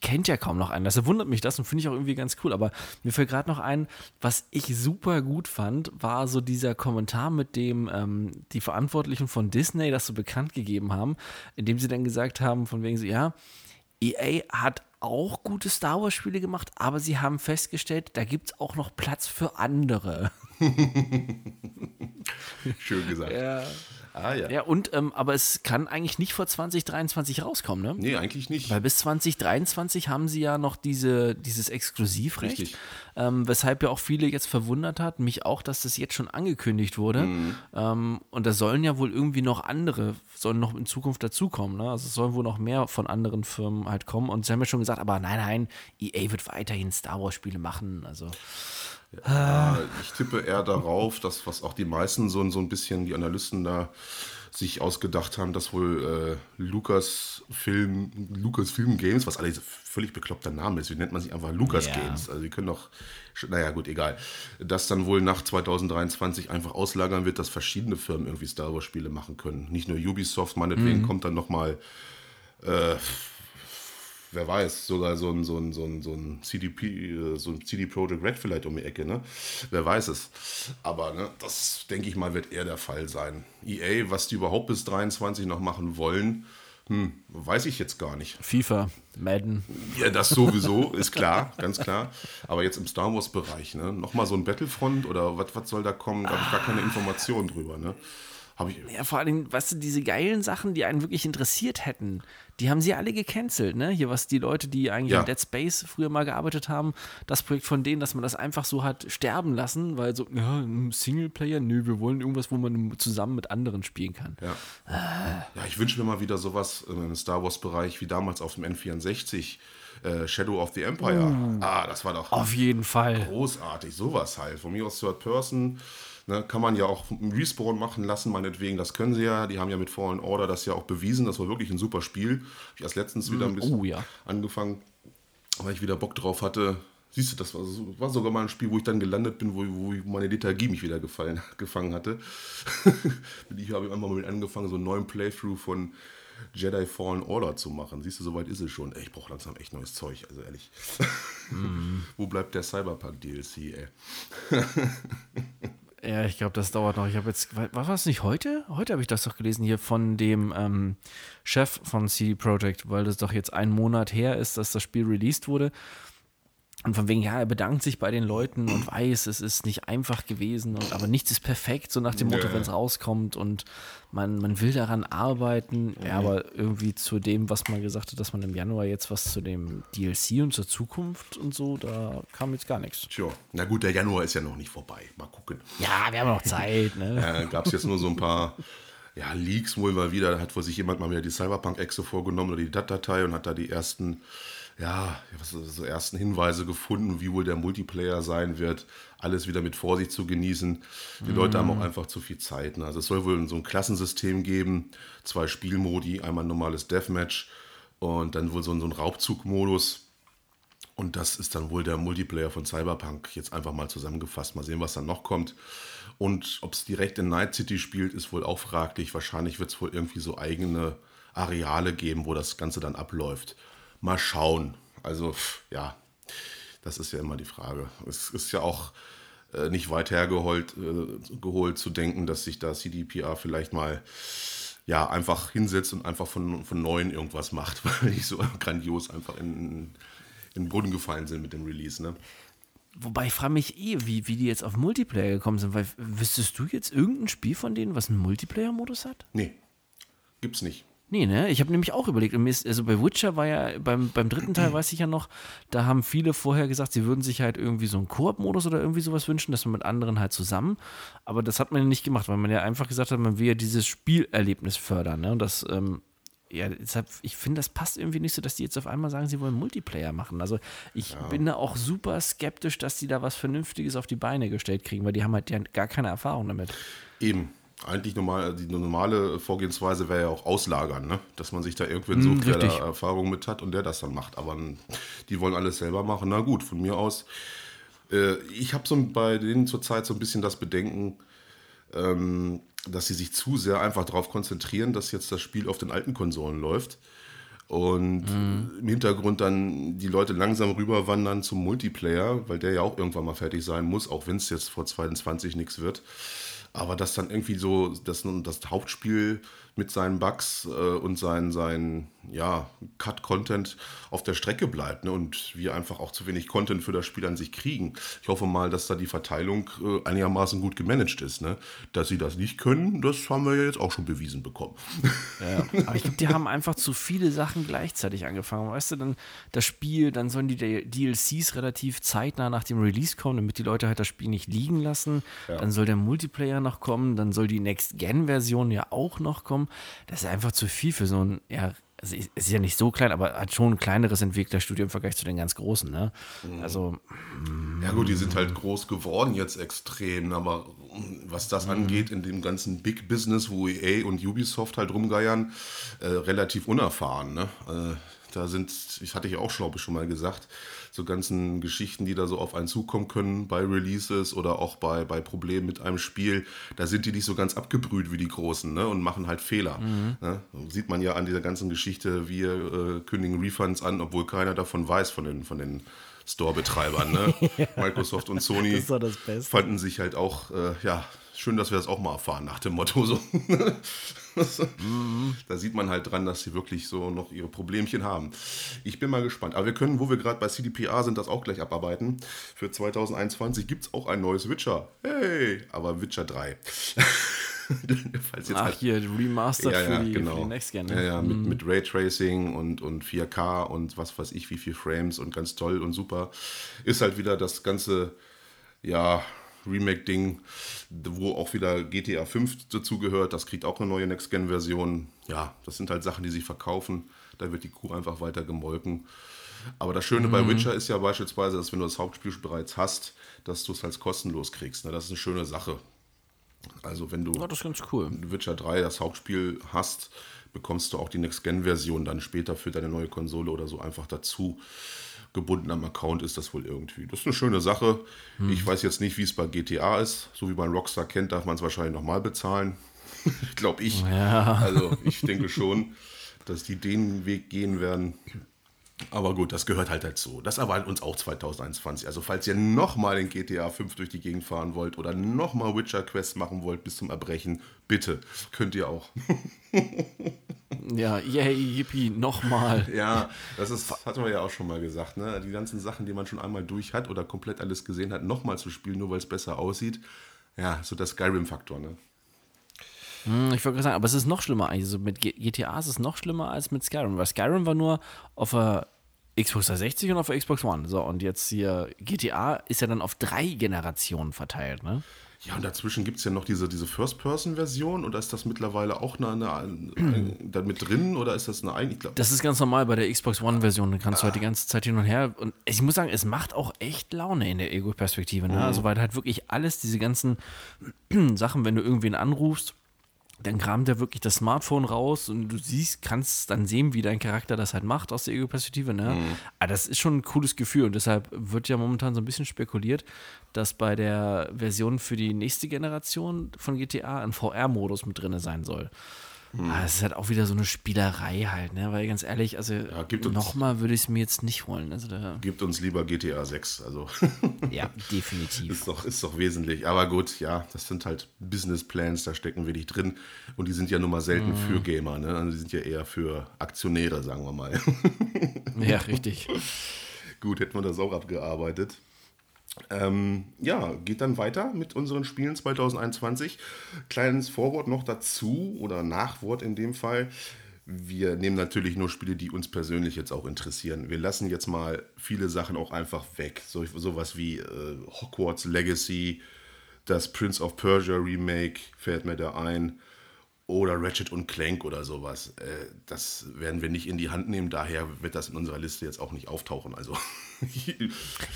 kennt ja kaum noch einen. Das wundert mich das und finde ich auch irgendwie ganz cool. Aber mir fällt gerade noch ein, was ich super gut fand, war so dieser Kommentar, mit dem ähm, die Verantwortlichen von Disney das so bekannt gegeben haben, indem sie dann gesagt haben, von wegen so, ja, EA hat auch gute Star Wars-Spiele gemacht, aber sie haben festgestellt, da gibt es auch noch Platz für andere. [LAUGHS] Schön gesagt. Ja, Ah ja. ja und, ähm, aber es kann eigentlich nicht vor 2023 rauskommen, ne? Nee, eigentlich nicht. Weil bis 2023 haben sie ja noch diese, dieses Exklusivrecht, Richtig. ähm, weshalb ja auch viele jetzt verwundert hat, mich auch, dass das jetzt schon angekündigt wurde. Mhm. Ähm, und da sollen ja wohl irgendwie noch andere, sollen noch in Zukunft dazukommen. Ne? Also es sollen wohl noch mehr von anderen Firmen halt kommen. Und sie haben ja schon gesagt, aber nein, nein, EA wird weiterhin Star Wars-Spiele machen. Also Ja, ich tippe eher darauf, dass was auch die meisten so, so ein bisschen die Analysten da sich ausgedacht haben, dass wohl äh, Lucas Film, Lucas Film Games, was alles völlig bekloppter Name ist, wie nennt man sich einfach Lucas Ja. Games? Also die können doch, naja gut, egal. Das dann wohl nach 2023 einfach auslagern wird, dass verschiedene Firmen irgendwie Star Wars Spiele machen können. Nicht nur Ubisoft, meinetwegen kommt dann nochmal wer weiß, sogar so ein, so ein, so ein, so ein CDP, äh, so ein CD Projekt Red vielleicht um die Ecke, ne? Wer weiß es. Aber ne, das, denke ich mal, wird eher der Fall sein. EA, was die überhaupt bis 23 noch machen wollen, hm, weiß ich jetzt gar nicht. FIFA, Madden. Ja, das sowieso, ist klar, ganz klar. Aber jetzt im Star Wars-Bereich, ne? Nochmal so ein Battlefront oder was, was soll da kommen? Da habe ich gar keine Informationen drüber, ne? Habe ich. Ja, vor allem, weißt du, diese geilen Sachen, die einen wirklich interessiert hätten, die haben sie alle gecancelt, ne? Hier, was die Leute, die eigentlich Ja. an Dead Space früher mal gearbeitet haben, das Projekt von denen, dass man das einfach so hat sterben lassen, weil so, ja, ein Singleplayer, nö, wir wollen irgendwas, wo man zusammen mit anderen spielen kann. Ja. ja, ich wünsche mir mal wieder sowas im Star Wars-Bereich wie damals auf dem N64, äh, Shadow of the Empire. Ah, das war doch Auf jeden Fall. großartig, sowas halt. Von mir aus Third Person. Ne, kann man ja auch einen Respawn machen lassen, meinetwegen, das können sie ja. Die haben ja mit Fallen Order das ja auch bewiesen. Das war wirklich ein super Spiel. Hab ich erst letztens wieder ein bisschen oh ja. angefangen, weil ich wieder Bock drauf hatte. Siehst du, das war, so- war sogar mal ein Spiel, wo ich dann gelandet bin, wo, wo meine Lethargie mich wieder gefallen, [LAUGHS] gefangen hatte. [LAUGHS] ich habe einmal mit angefangen, so einen neuen Playthrough von Jedi Fallen Order zu machen. Siehst du, soweit ist es schon. Ey, ich brauche langsam echt neues Zeug, also ehrlich. [LAUGHS] wo bleibt der Cyberpunk DLC, ey? Ja, ich glaube, das dauert noch. Ich habe jetzt, war das nicht heute? Heute habe ich das doch gelesen hier von dem ähm, Chef von CD Projekt, weil das doch jetzt einen Monat her ist, dass das Spiel released wurde. Und von wegen, ja, er bedankt sich bei den Leuten und weiß, es ist nicht einfach gewesen, und, aber nichts ist perfekt, so nach dem Motto, Ja. wenn es rauskommt und man, man will daran arbeiten. Ja, aber irgendwie zu dem, was man gesagt hat, dass man im Januar jetzt was zu dem DLC und zur Zukunft und so, da kam jetzt gar nichts. Tja, na gut, der Januar ist ja noch nicht vorbei. Mal gucken. Ja, wir haben noch Zeit, ne? Äh, Gab es jetzt nur so ein paar ja, Leaks wohl mal wieder. Da hat wohl sich jemand mal wieder die Cyberpunk-Exe vorgenommen oder die DAT-Datei und hat da die ersten, ja, so ersten Hinweise gefunden, wie wohl der Multiplayer sein wird. Alles wieder mit Vorsicht zu genießen. Die Leute haben auch einfach zu viel Zeit. Ne? Also es soll wohl so ein Klassensystem geben, zwei Spielmodi, einmal ein normales Deathmatch und dann wohl so, ein- so ein Raubzugmodus. Und das ist dann wohl der Multiplayer von Cyberpunk jetzt einfach mal zusammengefasst. Mal sehen, was dann noch kommt. Und ob es direkt in Night City spielt, ist wohl auch fraglich. Wahrscheinlich wird es wohl irgendwie so eigene Areale geben, wo das Ganze dann abläuft. Mal schauen. Also, ja, das ist ja immer die Frage. Es ist ja auch äh, nicht weit hergeholt äh, geholt zu denken, dass sich da CDPR vielleicht mal ja, einfach hinsetzt und einfach von, von Neuen irgendwas macht, [LAUGHS] weil die so grandios einfach in, in den Boden gefallen sind mit dem Release. Ne? Wobei ich frage mich eh, wie, wie die jetzt auf Multiplayer gekommen sind, weil wüsstest du jetzt irgendein Spiel von denen, was einen Multiplayer-Modus hat? Nee, gibt's nicht. Nee, ne? Ich habe nämlich auch überlegt, also bei Witcher war ja, beim, beim dritten Teil [CLEARS THROAT] weiß ich ja noch, da haben viele vorher gesagt, sie würden sich halt irgendwie so einen Koop-Modus oder irgendwie sowas wünschen, dass man mit anderen halt zusammen. Aber das hat man ja nicht gemacht, weil man ja einfach gesagt hat, man will ja dieses Spielerlebnis fördern, ne? Und das, ähm, ja, deshalb, ich finde, das passt irgendwie nicht so, dass die jetzt auf einmal sagen, sie wollen Multiplayer machen. Also ich ja. bin da auch super skeptisch, dass die da was Vernünftiges auf die Beine gestellt kriegen, weil die haben halt ja gar keine Erfahrung damit. Eben eigentlich normal, die normale Vorgehensweise wäre ja auch auslagern, ne? dass man sich da irgendwann so mm, Erfahrung mit hat und der das dann macht. Aber die wollen alles selber machen. Na gut, von mir aus. Äh, ich habe so bei denen zurzeit so ein bisschen das Bedenken, ähm, dass sie sich zu sehr einfach darauf konzentrieren, dass jetzt das Spiel auf den alten Konsolen läuft. Und mm. im Hintergrund dann die Leute langsam rüberwandern zum Multiplayer, weil der ja auch irgendwann mal fertig sein muss, auch wenn es jetzt vor 22 nichts wird aber dass dann irgendwie so dass das Hauptspiel mit seinen Bugs äh, und seinen, seinen ja, Cut-Content auf der Strecke bleibt ne? und wir einfach auch zu wenig Content für das Spiel an sich kriegen. Ich hoffe mal, dass da die Verteilung äh, einigermaßen gut gemanagt ist. Ne? Dass sie das nicht können, das haben wir ja jetzt auch schon bewiesen bekommen. Ja, aber ich glaube, die haben einfach zu viele Sachen gleichzeitig angefangen. Weißt du, dann das Spiel, dann sollen die DLCs relativ zeitnah nach dem Release kommen, damit die Leute halt das Spiel nicht liegen lassen. Ja. Dann soll der Multiplayer noch kommen, dann soll die Next-Gen-Version ja auch noch kommen. Das ist einfach zu viel für so ein, ja, also es ist ja nicht so klein, aber hat schon ein kleineres Entwicklerstudio im Vergleich zu den ganz großen, ne? Mhm. Also. Ja, gut, die sind halt groß geworden jetzt extrem, aber was das mhm. angeht, in dem ganzen Big Business, wo EA und Ubisoft halt rumgeiern, äh, relativ unerfahren, ne? Äh, da sind, ich hatte ich auch, glaube ich, schon mal gesagt, so ganzen Geschichten, die da so auf einen zukommen können bei Releases oder auch bei, bei Problemen mit einem Spiel, da sind die nicht so ganz abgebrüht wie die Großen ne? und machen halt Fehler. Mhm. Ne? Sieht man ja an dieser ganzen Geschichte, wir äh, kündigen Refunds an, obwohl keiner davon weiß von den, von den Store-Betreibern. Ne? [LAUGHS] ja. Microsoft und Sony fanden sich halt auch, äh, ja, schön, dass wir das auch mal erfahren, nach dem Motto. So. mhm. Da sieht man halt dran, dass sie wirklich so noch ihre Problemchen haben. Ich bin mal gespannt. Aber wir können, wo wir gerade bei CDPR sind, das auch gleich abarbeiten. Für 2021 gibt es auch ein neues Witcher. Hey, aber Witcher 3. [LAUGHS] Ach, halt, hier, Remastered ja, ja, für, die, genau. für die Next Gen. Ne? Ja, ja, mhm. mit, mit Raytracing und, und 4K und was weiß ich, wie viel Frames und ganz toll und super. Ist halt wieder das ganze, ja, Remake-Ding, wo auch wieder GTA 5 dazugehört. Das kriegt auch eine neue Next-Gen-Version. Ja, das sind halt Sachen, die sich verkaufen. Da wird die Kuh einfach weiter gemolken. Aber das Schöne mhm. bei Witcher ist ja beispielsweise, dass wenn du das Hauptspiel bereits hast, dass du es halt kostenlos kriegst. Ne? Das ist eine schöne Sache. Also wenn du ja, cool. Witcher 3 das Hauptspiel hast, bekommst du auch die Next-Gen-Version dann später für deine neue Konsole oder so einfach dazu gebunden am Account ist das wohl irgendwie. Das ist eine schöne Sache. Hm. Ich weiß jetzt nicht, wie es bei GTA ist. So wie man Rockstar kennt, darf man es wahrscheinlich nochmal bezahlen. [LAUGHS] Glaube ich. Ja. Also ich denke schon, dass die den Weg gehen werden. Aber gut, das gehört halt dazu. Das erwartet uns auch 2021. Also falls ihr nochmal in GTA 5 durch die Gegend fahren wollt oder nochmal Witcher Quest machen wollt bis zum Erbrechen, bitte, könnt ihr auch. [LAUGHS] Ja, yay, yippie, nochmal. Ja, das ist, hatten wir ja auch schon mal gesagt, ne? Die ganzen Sachen, die man schon einmal durch hat oder komplett alles gesehen hat, nochmal zu spielen, nur weil es besser aussieht. Ja, so der Skyrim-Faktor, ne? Hm, ich wollte gerade sagen, aber es ist noch schlimmer Also mit GTA ist es noch schlimmer als mit Skyrim, weil Skyrim war nur auf der Xbox 360 und auf der Xbox One. So, und jetzt hier GTA ist ja dann auf drei Generationen verteilt, ne? Ja, und dazwischen gibt es ja noch diese, diese First-Person-Version oder ist das mittlerweile auch eine, eine, eine, da mit drin oder ist das eine eigene? Das ist ganz normal bei der Xbox One-Version. Da kannst ah. du halt die ganze Zeit hin und her. Und ich muss sagen, es macht auch echt Laune in der Ego-Perspektive. Ne? Mhm. Also, weil halt wirklich alles, diese ganzen [CLEARS THROAT] Sachen, wenn du irgendwen anrufst, dann kramt er wirklich das Smartphone raus und du siehst, kannst dann sehen, wie dein Charakter das halt macht aus der Ego-Perspektive. Ne? Mhm. Aber das ist schon ein cooles Gefühl und deshalb wird ja momentan so ein bisschen spekuliert, dass bei der Version für die nächste Generation von GTA ein VR-Modus mit drin sein soll. Hm. Aber es ist halt auch wieder so eine Spielerei halt, ne? Weil ganz ehrlich, also ja, nochmal würde ich es mir jetzt nicht holen. Also da gibt uns lieber GTA 6. Also [LAUGHS] ja, definitiv. Ist doch, ist doch wesentlich. Aber gut, ja, das sind halt Business Plans, da stecken wir nicht drin. Und die sind ja nun mal selten hm. für Gamer, ne? Also die sind ja eher für Aktionäre, sagen wir mal. ja, richtig. [LAUGHS] gut, hätten wir das auch abgearbeitet. Ähm, ja, geht dann weiter mit unseren Spielen 2021. Kleines Vorwort noch dazu oder Nachwort in dem Fall. wir nehmen natürlich nur Spiele, die uns persönlich jetzt auch interessieren. Wir lassen jetzt mal viele Sachen auch einfach weg. So, sowas wie äh, Hogwarts Legacy, das Prince of Persia Remake fällt mir da ein. Oder Ratchet und Clank oder sowas. Äh, das werden wir nicht in die Hand nehmen, daher wird das in unserer Liste jetzt auch nicht auftauchen. Also.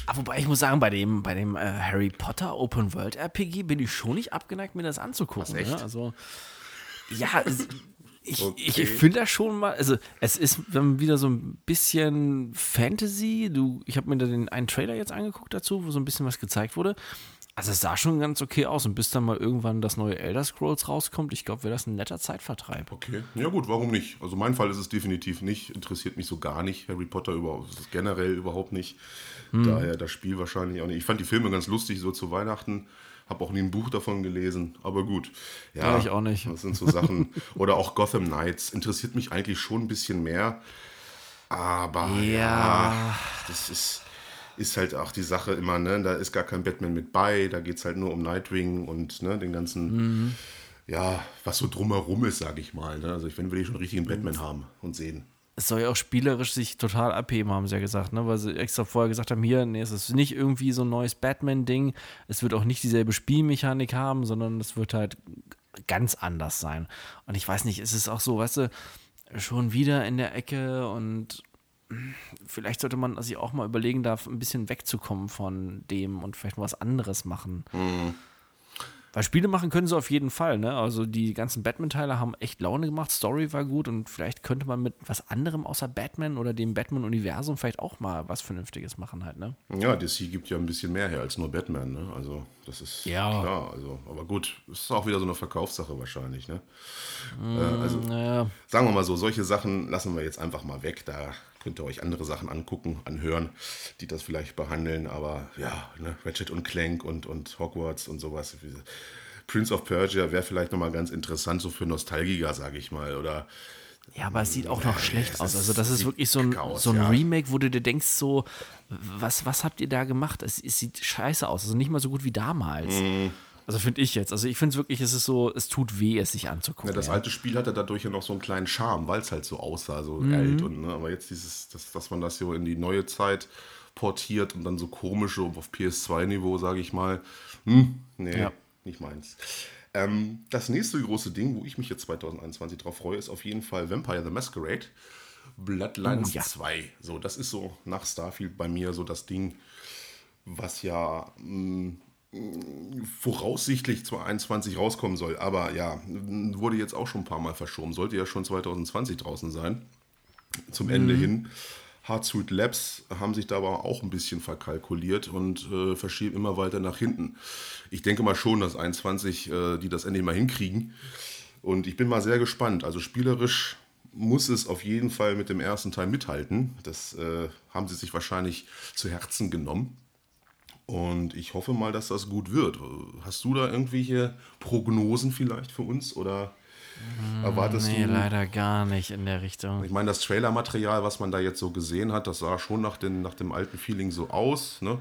Aber [LAUGHS] wobei ich muss sagen, bei dem, bei dem äh, Harry Potter Open World RPG bin ich schon nicht abgeneigt, mir das anzugucken. Ne? Also, ja, [LAUGHS] ich, okay. ich, ich finde das schon mal, also es ist wieder so ein bisschen Fantasy. Du, ich habe mir da den einen Trailer jetzt angeguckt dazu, wo so ein bisschen was gezeigt wurde. Also es sah schon ganz okay aus und bis dann mal irgendwann das neue Elder Scrolls rauskommt, ich glaube, wäre das ein netter Zeitvertreib. Okay, ja gut, warum nicht? Also mein Fall ist es definitiv nicht, interessiert mich so gar nicht. Harry Potter überhaupt, generell überhaupt nicht. Hm. Daher das Spiel wahrscheinlich auch nicht. Ich fand die Filme ganz lustig, so zu Weihnachten. Habe auch nie ein Buch davon gelesen, aber gut. Ja, ja ich auch nicht. Das sind so Sachen. [LAUGHS] Oder auch Gotham Knights interessiert mich eigentlich schon ein bisschen mehr. Aber ja, ja das ist, ist halt auch die Sache immer, ne? Da ist gar kein Batman mit bei, da geht es halt nur um Nightwing und ne, den ganzen, mhm. ja, was so drumherum ist, sage ich mal. Ne? Also ich will ich schon richtig einen Batman haben und sehen es soll ja auch spielerisch sich total abheben, haben sie ja gesagt, ne? weil sie extra vorher gesagt haben, hier, nee, es ist nicht irgendwie so ein neues Batman-Ding, es wird auch nicht dieselbe Spielmechanik haben, sondern es wird halt ganz anders sein. Und ich weiß nicht, es ist auch so, weißt du, schon wieder in der Ecke und vielleicht sollte man sich auch mal überlegen, da ein bisschen wegzukommen von dem und vielleicht mal was anderes machen. Mhm. Weil Spiele machen können sie auf jeden Fall, ne? Also die ganzen Batman-Teile haben echt Laune gemacht, Story war gut und vielleicht könnte man mit was anderem außer Batman oder dem Batman-Universum vielleicht auch mal was Vernünftiges machen halt, ne? Ja, DC gibt ja ein bisschen mehr her als nur Batman, ne? Also das ist ja. klar. Also, aber gut, ist auch wieder so eine Verkaufssache wahrscheinlich, ne? Mm, äh, also ja. sagen wir mal so, solche Sachen lassen wir jetzt einfach mal weg. Da Könnt ihr euch andere Sachen angucken, anhören, die das vielleicht behandeln. Aber ja, ne, Ratchet und Clank und, und Hogwarts und sowas. Prince of Persia wäre vielleicht nochmal ganz interessant, so für Nostalgiker, sage ich mal. Oder ja, aber es sieht auch noch schlecht aus. Also, das ist wirklich so ein, aus, so ein ja. Remake, wo du dir denkst, so, was, was habt ihr da gemacht? Es, es sieht scheiße aus. Also nicht mal so gut wie damals. Mm. Also finde ich jetzt. Also ich finde es wirklich, es ist so, es tut weh, es sich anzugucken. Ja, das alte Spiel hatte dadurch ja noch so einen kleinen Charme, weil es halt so aussah, so mhm. alt. Und, ne, aber jetzt dieses, das, dass man das so in die neue Zeit portiert und dann so komische auf PS2-Niveau, sage ich mal, hm, nee, ja. nicht meins. Ähm, das nächste große Ding, wo ich mich jetzt 2021 drauf freue, ist auf jeden Fall Vampire the Masquerade. Bloodlines oh, ja. 2. So, das ist so nach Starfield bei mir so das Ding, was ja mh, hm, voraussichtlich 2021 rauskommen soll. Aber ja, wurde jetzt auch schon ein paar Mal verschoben. Sollte ja schon 2020 draußen sein. Zum Ende mhm. hin. Hardsuit Labs haben sich da aber auch ein bisschen verkalkuliert und äh, verschieben immer weiter nach hinten. Ich denke mal schon, dass 21 äh, die das endlich mal hinkriegen. Und ich bin mal sehr gespannt. Also spielerisch muss es auf jeden Fall mit dem ersten Teil mithalten. Das äh, haben sie sich wahrscheinlich zu Herzen genommen. Und ich hoffe mal, dass das gut wird. Hast du da irgendwelche Prognosen vielleicht für uns oder erwartest nee, du? Nee, leider gar nicht in der Richtung. Ich meine, das Trailer-Material, was man da jetzt so gesehen hat, das sah schon nach, den, nach dem alten Feeling so aus. Ne?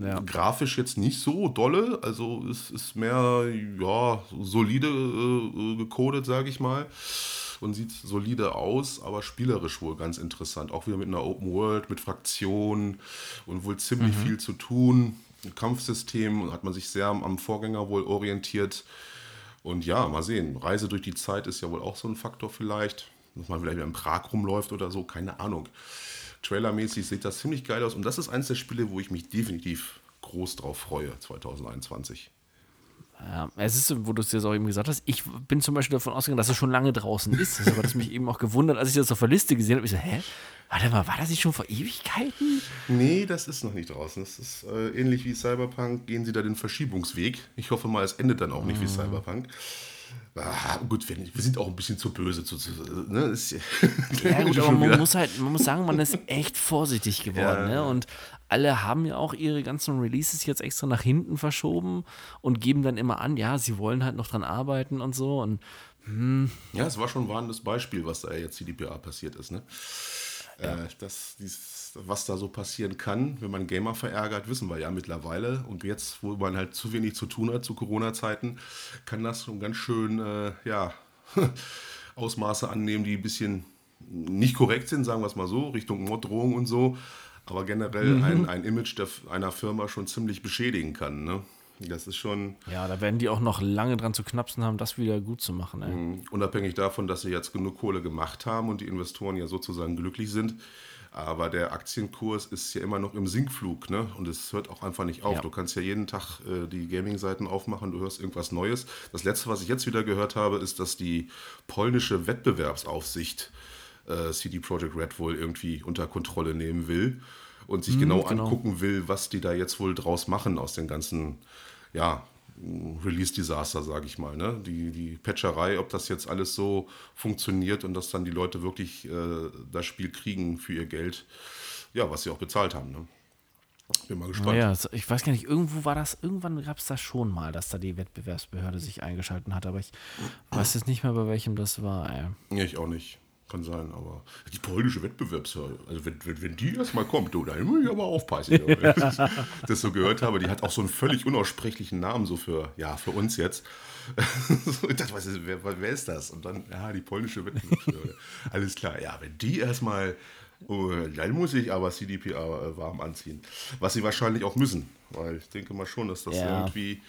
Ja. Grafisch jetzt nicht so dolle, also es ist mehr ja, solide äh, gecodet, sage ich mal und sieht solide aus, aber spielerisch wohl ganz interessant. Auch wieder mit einer Open World, mit Fraktionen und wohl ziemlich mhm. viel zu tun. Ein Kampfsystem hat man sich sehr am Vorgänger wohl orientiert. Und ja, mal sehen. Reise durch die Zeit ist ja wohl auch so ein Faktor vielleicht. Dass man vielleicht wieder in Prag rumläuft oder so, keine Ahnung. Trailermäßig sieht das ziemlich geil aus. Und das ist eines der Spiele, wo ich mich definitiv groß drauf freue, 2021. Ja, es ist, wo du es dir auch eben gesagt hast, ich bin zum Beispiel davon ausgegangen, dass es schon lange draußen ist. Das hat mich eben auch gewundert, als ich das auf der Liste gesehen habe. Ich so, hä? Warte mal, war das nicht schon vor Ewigkeiten? Nee, das ist noch nicht draußen. Das ist äh, ähnlich wie Cyberpunk, gehen sie da den Verschiebungsweg. Ich hoffe mal, es endet dann auch nicht mhm. wie Cyberpunk. Ah, gut, wir, wir, sind auch ein bisschen zu böse. Zu, zu, ne? [LAUGHS] ja, gut, [LAUGHS] aber man muss halt, man muss sagen, man ist echt vorsichtig [LAUGHS] geworden. Ja. Ne? Und alle haben ja auch ihre ganzen Releases jetzt extra nach hinten verschoben und geben dann immer an, ja, sie wollen halt noch dran arbeiten und so. Und hm. Ja, es war schon ein warnendes Beispiel, was da jetzt CDPA passiert ist. Ne? Ja. Äh, das, was da so passieren kann, wenn man Gamer verärgert, wissen wir ja mittlerweile. Und jetzt, wo man halt zu wenig zu tun hat zu Corona-Zeiten, kann das schon ganz schön, äh, ja, [LAUGHS] Ausmaße annehmen, die ein bisschen nicht korrekt sind, sagen wir es mal so, Richtung Morddrohung und so, aber generell mhm. ein, ein Image der, einer Firma schon ziemlich beschädigen kann. Ne? Das ist schon. Ja, da werden die auch noch lange dran zu knapsen haben, das wieder gut zu machen. Ey. Mhm. Unabhängig davon, dass sie jetzt genug Kohle gemacht haben und die Investoren ja sozusagen glücklich sind. Aber der Aktienkurs ist ja immer noch im Sinkflug, ne? Und es hört auch einfach nicht auf. Ja. Du kannst ja jeden Tag äh, die Gaming-Seiten aufmachen, du hörst irgendwas Neues. Das letzte, was ich jetzt wieder gehört habe, ist, dass die polnische Wettbewerbsaufsicht äh, CD Projekt Red wohl irgendwie unter Kontrolle nehmen will und sich hm, genau, genau angucken will, was die da jetzt wohl draus machen aus den ganzen, ja, Release-Desaster, sage ich mal. Ne? Die, die Patcherei, ob das jetzt alles so funktioniert und dass dann die Leute wirklich äh, das Spiel kriegen für ihr Geld, ja, was sie auch bezahlt haben. Ne? Bin mal gespannt. Ja, ich weiß gar nicht, irgendwo war das, irgendwann gab es das schon mal, dass da die Wettbewerbsbehörde sich eingeschaltet hat, aber ich weiß jetzt nicht mehr, bei welchem das war. Ey. Ich auch nicht. Kann sein, aber die polnische Wettbewerbsbehörde, also wenn, wenn, wenn die erstmal kommt, du, dann muss ich aber aufpassen. Ja. Das, [LAUGHS] das so gehört habe, die hat auch so einen völlig unaussprechlichen Namen, so für, ja, für uns jetzt. [LAUGHS] dachte, was ist, wer, wer ist das? Und dann, ja, die polnische Wettbewerbsbehörde. Alles klar, ja, wenn die erstmal, oh, dann muss ich aber CDPR äh, warm anziehen. Was sie wahrscheinlich auch müssen, weil ich denke mal schon, dass das ja. irgendwie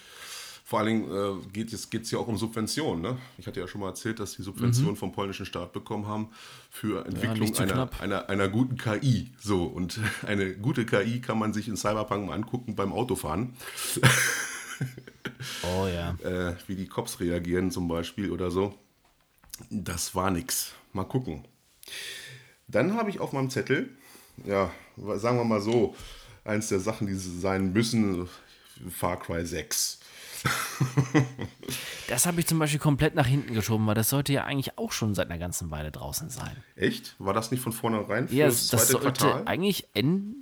vor allen Dingen äh, geht es geht's ja auch um Subventionen. Ne? Ich hatte ja schon mal erzählt, dass die Subventionen mhm. vom polnischen Staat bekommen haben für Entwicklung ja, einer, einer, einer, guten KI. So, und [LAUGHS] eine gute KI kann man sich in Cyberpunk mal angucken beim Autofahren. [LAUGHS] oh ja. Äh, wie die Cops reagieren zum Beispiel oder so. Das war nix. Mal gucken. Dann habe ich auf meinem Zettel, ja, sagen wir mal so, eins der Sachen, die sein müssen, Far Cry 6 [LAUGHS] das habe ich zum Beispiel komplett nach hinten geschoben, weil das sollte ja eigentlich auch schon seit einer ganzen Weile draußen sein. Echt? War das nicht von vornherein für ja, das, das sollte Quartal? eigentlich Ende,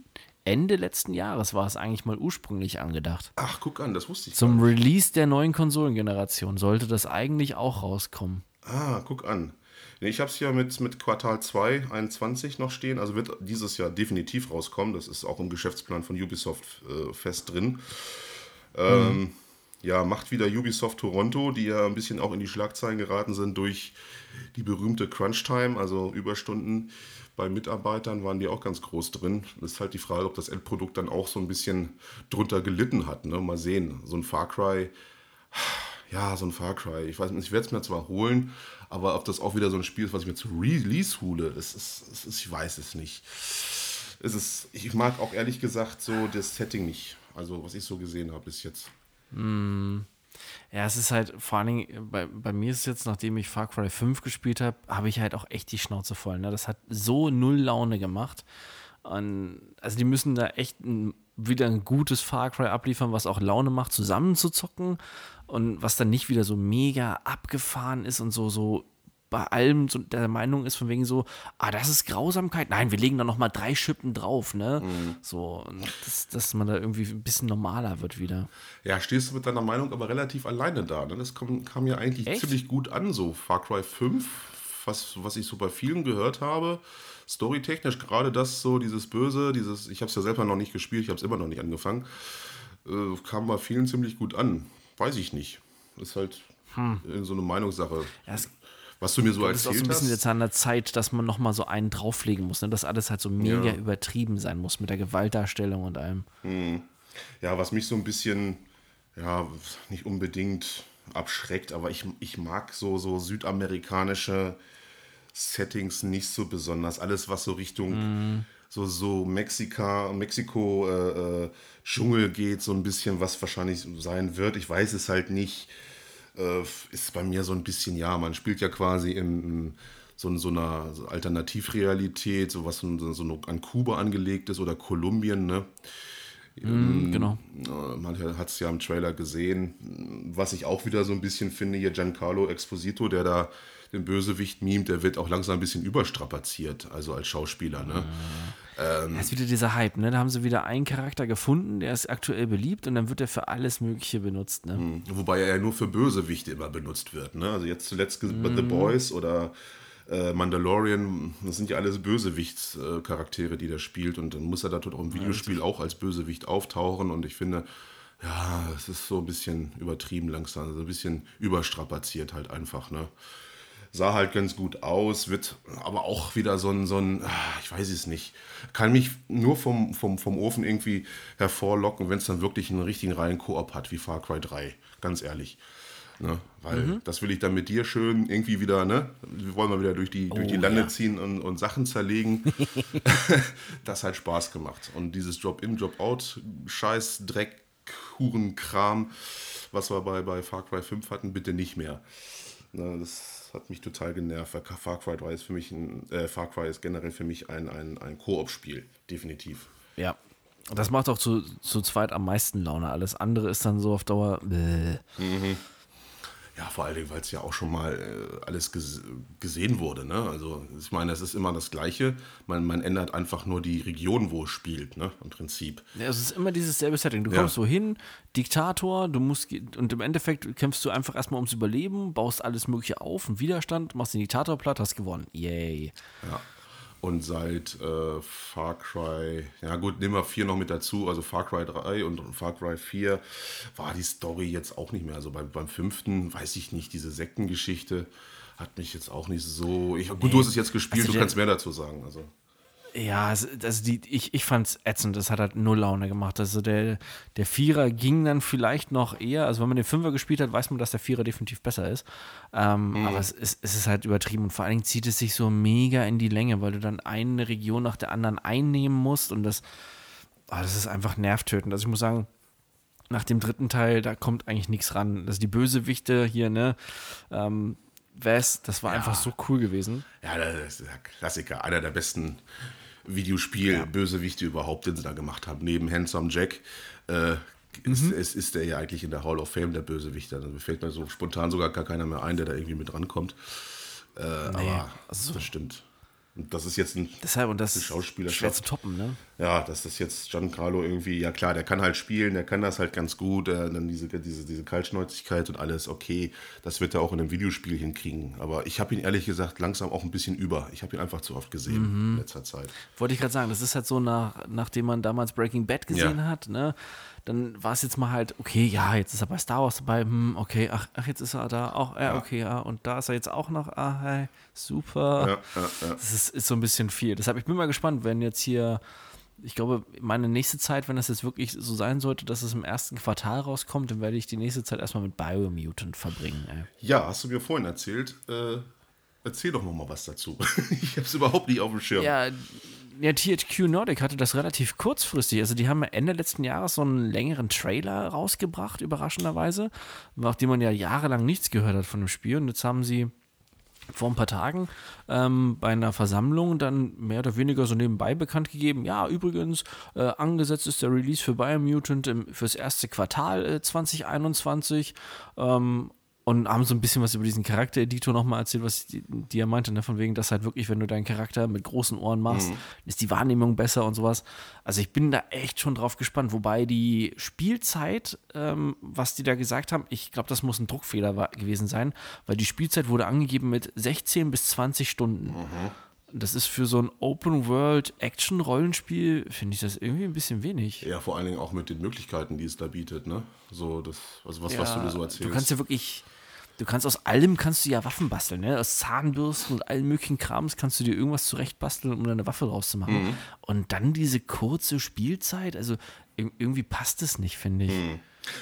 Ende letzten Jahres war es eigentlich mal ursprünglich angedacht. Ach, guck an, das wusste ich Zum Release der neuen Konsolengeneration sollte das eigentlich auch rauskommen. Ah, guck an. Ich habe es ja mit, mit Quartal 2, 21 noch stehen. Also wird dieses Jahr definitiv rauskommen. Das ist auch im Geschäftsplan von Ubisoft äh, fest drin. Ähm, mhm ja, macht wieder Ubisoft Toronto, die ja ein bisschen auch in die Schlagzeilen geraten sind durch die berühmte Crunch-Time, also Überstunden bei Mitarbeitern waren die auch ganz groß drin. Das ist halt die Frage, ob das Endprodukt dann auch so ein bisschen drunter gelitten hat. Ne? Mal sehen, so ein Far Cry, ja, so ein Far Cry. Ich weiß nicht, ich werde es mir zwar holen, aber ob das auch wieder so ein Spiel ist, was ich mir zu Release hole, das ist, das ist, ich weiß es nicht. Es ist, ich mag auch ehrlich gesagt so das Setting nicht. Also, was ich so gesehen habe bis jetzt. Mm. Ja, es ist halt vor allen Dingen, bei, bei mir ist es jetzt, nachdem ich Far Cry 5 gespielt habe, habe ich halt auch echt die Schnauze voll. Ne? Das hat so null Laune gemacht. Und, also die müssen da echt ein, wieder ein gutes Far Cry abliefern, was auch Laune macht, zusammen zu zocken und was dann nicht wieder so mega abgefahren ist und so, so bei allem so der Meinung ist, von wegen so, ah, das ist Grausamkeit. Nein, wir legen da nochmal drei Schippen drauf, ne? Mhm. So, dass, dass man da irgendwie ein bisschen normaler wird wieder. Ja, stehst du mit deiner Meinung aber relativ alleine da. Ne? Das kam, kam ja eigentlich Echt? ziemlich gut an, so Far Cry 5, was, was ich so bei vielen gehört habe. Storytechnisch gerade das so, dieses Böse, dieses, ich habe es ja selber noch nicht gespielt, ich habe es immer noch nicht angefangen, äh, kam bei vielen ziemlich gut an. Weiß ich nicht. ist halt hm. so eine Meinungssache. Ja, es was du mir so erzählt hast. Das ist auch so ein bisschen jetzt an der Zeit, dass man nochmal so einen drauflegen muss, ne? dass alles halt so mega ja. übertrieben sein muss mit der Gewaltdarstellung und allem. Hm. Ja, was mich so ein bisschen, ja, nicht unbedingt abschreckt, aber ich, ich mag so, so südamerikanische Settings nicht so besonders. Alles, was so Richtung mm. so, so Mexika, Mexiko äh, äh, Dschungel geht, so ein bisschen, was wahrscheinlich sein wird. Ich weiß es halt nicht äh, ist bei mir so ein bisschen, ja, man spielt ja quasi in, so, so einer Alternativrealität, so was so, so an Kuba angelegt ist oder Kolumbien, ne? Mm, genau. Äh, man hat es ja im Trailer gesehen. Was ich auch wieder so ein bisschen finde, hier Giancarlo Exposito, der da den Bösewicht mimt, der wird auch langsam ein bisschen überstrapaziert, also als Schauspieler. Ne? Ähm, das ist wieder dieser Hype, ne? Da haben sie wieder einen Charakter gefunden, der ist aktuell beliebt und dann wird er für alles Mögliche benutzt, ne? Hm, wobei er ja nur für Bösewichte immer benutzt wird, ne? Also jetzt zuletzt mm. The Boys oder äh, Mandalorian, das sind ja alles Bösewichtscharaktere, die der spielt und dann muss er da auch im Videospiel auch als Bösewicht auftauchen und ich finde, ja, es ist so ein bisschen übertrieben langsam, so ein bisschen überstrapaziert halt einfach, ne? Sah halt ganz gut aus, wird aber auch wieder so ein, so ein ah, ich weiß es nicht, kann mich nur vom, vom, vom Ofen irgendwie hervorlocken, wenn es dann wirklich einen richtigen reinen Koop hat, wie Far Cry 3, ganz ehrlich. Ne? Weil mhm. das will ich dann mit dir schön irgendwie wieder, ne? Wir wollen mal wieder durch die, durch die oh, Lande ja. ziehen und, und Sachen zerlegen. [LAUGHS] das hat Spaß gemacht. Und dieses Drop-In, Drop-Out, Scheiß, Dreck, Hurenkram, was wir bei, bei Far Cry 5 hatten, bitte nicht mehr. Ne, das hat mich total genervt. Far Cry 3 ist für mich ein, äh, Far Cry ist generell für mich ein, ein, ein Koop-Spiel, definitiv. Ja. Das macht auch zu, zu zweit am meisten Laune. Alles andere ist dann so auf Dauer. Mhm. Ja, vor allen Dingen, weil es ja auch schon mal äh, alles ges gesehen wurde. Ne? Also ich meine, es ist immer das Gleiche. Man, man ändert einfach nur die Region, wo es spielt, ne? im Prinzip. Ja, es ist immer dieses selbe Setting. Du kommst ja. so hin, Diktator, du musst und im Endeffekt kämpfst du einfach erstmal ums Überleben, baust alles Mögliche auf, einen Widerstand, machst den Diktator platt, hast gewonnen. Yay. Ja. Und seit äh, Far Cry, ja gut, nehmen wir 4 noch mit dazu, also Far Cry 3 und Far Cry 4 war die Story jetzt auch nicht mehr. Also beim, beim fünften, weiß ich nicht, diese Sektengeschichte hat mich jetzt auch nicht so. Ich, gut, nee. du hast es jetzt gespielt, also du kannst mehr dazu sagen. Also. Ja, also die, ich, ich fand es ätzend, das hat halt null Laune gemacht. Also der, der Vierer ging dann vielleicht noch eher, also wenn man den Fünfer gespielt hat, weiß man, dass der Vierer definitiv besser ist. Ähm, mhm. Aber es ist, es ist halt übertrieben und vor allen Dingen zieht es sich so mega in die Länge, weil du dann eine Region nach der anderen einnehmen musst und das, oh, das ist einfach nervtötend. Also ich muss sagen, nach dem dritten Teil, da kommt eigentlich nichts ran. Also die Bösewichte hier, ne? Ähm, West, das war ja. einfach so cool gewesen. Ja, das ist der Klassiker, einer der besten Videospiel-Bösewichte ja. überhaupt, den sie da gemacht haben. Neben Handsome Jack äh, mhm. ist, ist, ist der ja eigentlich in der Hall of Fame der Bösewicht. Da fällt mir so spontan sogar gar keiner mehr ein, der da irgendwie mit rankommt. Äh, nee, aber also, das stimmt. Und das ist jetzt ein, Deshalb, und das Schauspieler. Schwer zu toppen, ne? Ja, dass das jetzt Giancarlo irgendwie, ja klar, der kann halt spielen, der kann das halt ganz gut, äh, dann diese, diese, diese Kaltschnäuzigkeit und alles, okay, das wird er auch in einem Videospiel hinkriegen. Aber ich habe ihn ehrlich gesagt langsam auch ein bisschen über. Ich habe ihn einfach zu oft gesehen mhm. in letzter Zeit. Wollte ich gerade sagen, das ist halt so, nach, nachdem man damals Breaking Bad gesehen ja. hat, ne? Dann war es jetzt mal halt, okay, ja, jetzt ist er bei Star Wars dabei, hm, okay, ach, ach, jetzt ist er da auch, ja, okay, ja, und da ist er jetzt auch noch, ah, hey, super. Ja, ja, ja. Das ist, ist so ein bisschen viel. Deshalb, ich bin mal gespannt, wenn jetzt hier, ich glaube, meine nächste Zeit, wenn das jetzt wirklich so sein sollte, dass es im ersten Quartal rauskommt, dann werde ich die nächste Zeit erstmal mit Biomutant verbringen. Ey. Ja, hast du mir vorhin erzählt. Äh, erzähl doch noch mal was dazu. [LAUGHS] ich habe es überhaupt nicht auf dem Schirm. Ja, ja, THQ Nordic hatte das relativ kurzfristig. Also die haben Ende letzten Jahres so einen längeren Trailer rausgebracht, überraschenderweise, nachdem man ja jahrelang nichts gehört hat von dem Spiel. Und jetzt haben sie vor ein paar Tagen ähm, bei einer Versammlung dann mehr oder weniger so nebenbei bekannt gegeben, ja, übrigens, äh, angesetzt ist der Release für Biomutant im, fürs erste Quartal äh, 2021. Ähm, und haben so ein bisschen was über diesen Charaktereditor nochmal erzählt, was die, die er meinte, ne? von wegen, dass halt wirklich, wenn du deinen Charakter mit großen Ohren machst, mhm. ist die Wahrnehmung besser und sowas. Also ich bin da echt schon drauf gespannt, wobei die Spielzeit, ähm, was die da gesagt haben, ich glaube, das muss ein Druckfehler war, gewesen sein, weil die Spielzeit wurde angegeben mit 16 bis 20 Stunden. Mhm. Das ist für so ein Open-World-Action-Rollenspiel, finde ich das irgendwie ein bisschen wenig. Ja, vor allen Dingen auch mit den Möglichkeiten, die es da bietet, ne? So, das, also was, ja, was du dir so erzählst. Du kannst ja wirklich Du kannst aus allem kannst du ja Waffen basteln, ne? Aus Zahnbürsten und allen möglichen Krams kannst du dir irgendwas zurechtbasteln, um eine Waffe draus zu machen. Mhm. Und dann diese kurze Spielzeit, also irgendwie passt es nicht, finde ich. Mhm.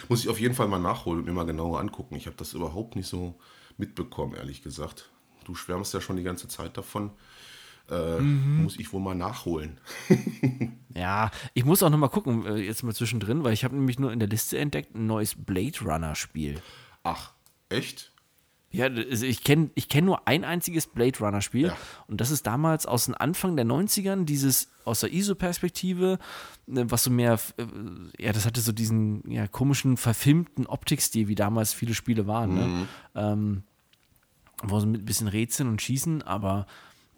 Muss ich auf jeden Fall mal nachholen und mir mal genauer angucken. Ich habe das überhaupt nicht so mitbekommen, ehrlich gesagt. Du schwärmst ja schon die ganze Zeit davon. Äh, mhm. Muss ich wohl mal nachholen. [LAUGHS] ja, ich muss auch noch mal gucken, äh, jetzt mal zwischendrin, weil ich habe nämlich nur in der Liste entdeckt ein neues Blade Runner Spiel. Ach, Echt? Ja, also ich kenne ich kenn nur ein einziges Blade Runner-Spiel. Ja. Und das ist damals aus dem Anfang der 90ern, dieses aus der ISO-Perspektive, ne, was so mehr, äh, ja, das hatte so diesen ja, komischen, verfilmten Optikstil, wie damals viele Spiele waren. Ne? Mhm. Ne? Ähm, wo so mit ein bisschen Rätseln und Schießen, aber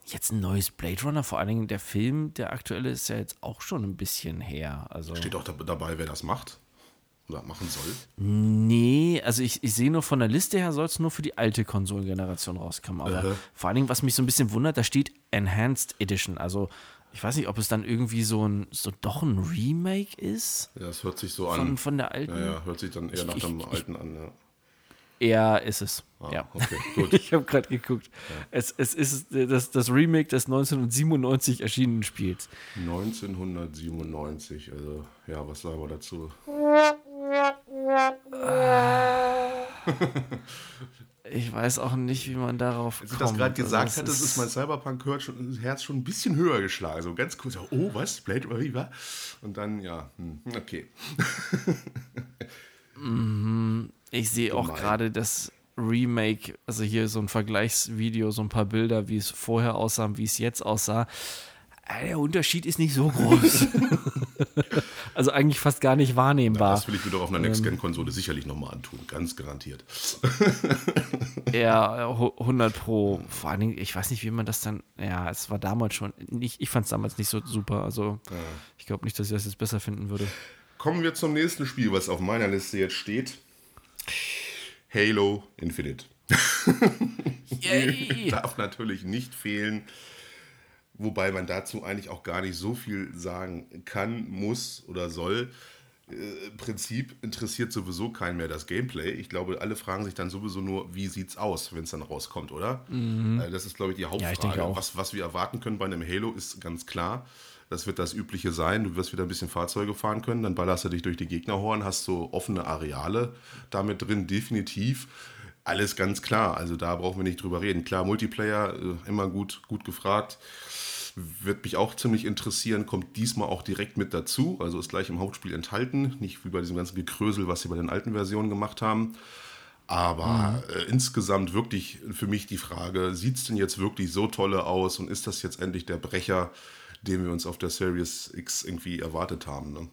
jetzt ein neues Blade Runner, vor allen Dingen der Film, der aktuelle, ist ja jetzt auch schon ein bisschen her. Also Steht auch dabei, wer das macht? Oder machen soll? Nee, also ich, ich sehe nur von der Liste her, soll es nur für die alte Konsolengeneration rauskommen. Aber äh. vor allen Dingen, was mich so ein bisschen wundert, da steht Enhanced Edition. Also ich weiß nicht, ob es dann irgendwie so ein so doch ein Remake ist. Ja, das hört sich so von, an. Von der alten. Ja, ja, hört sich dann eher ich, nach dem ich, alten an, ja. Er ist es. Ah, ja. okay, [LAUGHS] gut. ich habe gerade geguckt. Es, es ist das, das Remake des 1997 erschienenen Spiels. 1997, also ja, was sagen wir dazu? [LAUGHS] Ich weiß auch nicht, wie man darauf Als ich kommt. das gerade gesagt Also, hatte, es ist mein Cyberpunk hört schon, das Herz schon ein bisschen höher geschlagen. So ganz kurz, oh, was? Blade Runner? wie war? Und dann, ja, hm, okay. [LAUGHS] Ich sehe auch gerade das Remake, also hier so ein Vergleichsvideo, so ein paar Bilder, wie es vorher aussah und wie es jetzt aussah. Äh, Der Unterschied ist nicht so groß. [LAUGHS] also eigentlich fast gar nicht wahrnehmbar. Das will ich mir doch auf einer Next-Gen-Konsole sicherlich nochmal antun, ganz garantiert. [LAUGHS] Ja, [LAUGHS] hu- 100 Pro. Vor allen Dingen, ich weiß nicht, wie man das dann. Ja, es war damals schon. Nicht, ich fand es damals nicht so super. Also, ich glaube nicht, dass ich das jetzt besser finden würde. Kommen wir zum nächsten Spiel, was auf meiner Liste jetzt steht. Halo Infinite. Yay! Darf natürlich nicht fehlen. Wobei man dazu eigentlich auch gar nicht so viel sagen kann, muss oder soll. Äh, Im Prinzip interessiert sowieso keinen mehr das Gameplay. Ich glaube, alle fragen sich dann sowieso nur, wie sieht's aus, wenn es dann rauskommt, oder? Äh, Das ist, glaube ich, die Hauptfrage. ich denke auch. Was, was wir erwarten können bei einem Halo ist ganz klar. Das wird das Übliche sein. Du wirst wieder ein bisschen Fahrzeuge fahren können, dann ballerst du dich durch die Gegnerhorn, hast so offene Areale damit drin, definitiv. Alles ganz klar. Also da brauchen wir nicht drüber reden. Klar, Multiplayer, äh, immer gut, gut gefragt. Wird mich auch ziemlich interessieren, kommt diesmal auch direkt mit dazu, also ist gleich im Hauptspiel enthalten, nicht wie bei diesem ganzen Gekrösel, was sie bei den alten Versionen gemacht haben. Aber äh, insgesamt wirklich für mich die Frage, sieht es denn jetzt wirklich so tolle aus und ist das jetzt endlich der Brecher, den wir uns auf der Series X irgendwie erwartet haben? Ne?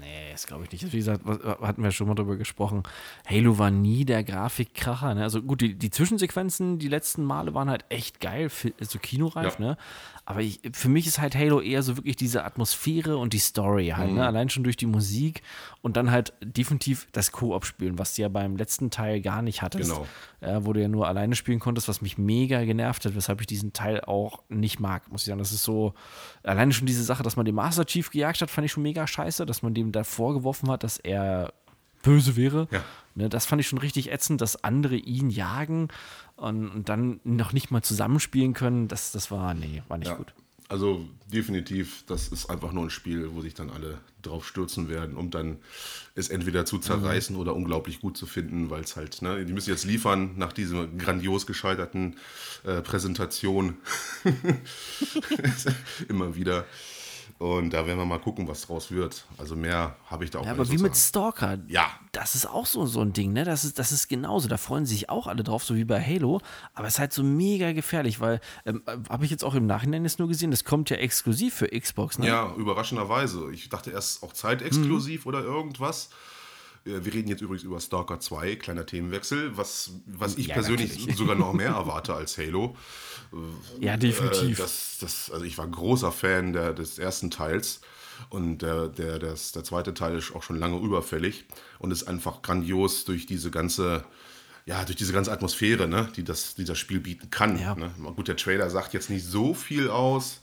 Nee, das glaube ich nicht. Wie gesagt, hatten wir schon mal drüber gesprochen. Halo war nie der Grafikkracher. Ne? Also gut, die, die Zwischensequenzen die letzten Male waren halt echt geil, so kinoreif, Ja. ne? Aber ich, für mich ist halt Halo eher so wirklich diese Atmosphäre und die Story halt, Mhm. ne? Allein schon durch die Musik und dann halt definitiv das Koop-Spielen, was du ja beim letzten Teil gar nicht hattest. Genau. Ja, wo du ja nur alleine spielen konntest, was mich mega genervt hat, weshalb ich diesen Teil auch nicht mag, muss ich sagen. Das ist so, alleine schon diese Sache, dass man den Master Chief gejagt hat, fand ich schon mega scheiße, dass man dem da vorgeworfen hat, dass er böse wäre. Ja. Ne, das fand ich schon richtig ätzend, dass andere ihn jagen und, und dann noch nicht mal zusammenspielen können. Das, das war, nee, war nicht Ja. gut. Also definitiv, das ist einfach nur ein Spiel, wo sich dann alle drauf stürzen werden, um dann es entweder zu zerreißen oder unglaublich gut zu finden, weil es halt, ne, die müssen jetzt liefern nach dieser grandios gescheiterten äh, Präsentation. [LAUGHS] Immer wieder. Und da werden wir mal gucken, was draus wird. Also mehr habe ich da auch Ja, aber wie mit Stalker. Ja. Das ist auch so, so ein Ding, ne? Das ist, das ist genauso. Da freuen sich auch alle drauf, so wie bei Halo. Aber es ist halt so mega gefährlich, weil, ähm, habe ich jetzt auch im Nachhinein jetzt nur gesehen, das kommt ja exklusiv für Xbox, ne? Ja, überraschenderweise. Ich dachte erst auch zeitexklusiv oder irgendwas. Ja, Wir reden jetzt übrigens über Stalker 2, kleiner Themenwechsel, was, was ich Ja, persönlich natürlich. sogar noch mehr [LAUGHS] erwarte als Halo. Ja, Äh, definitiv. das, das, also ich war großer Fan der, des ersten Teils und der, der, das, der zweite Teil ist auch schon lange überfällig und ist einfach grandios durch diese ganze, ja, durch diese ganze Atmosphäre, ne, die, das, die das Spiel bieten kann. Ja. Ne. Gut, der Trailer sagt jetzt nicht so viel aus,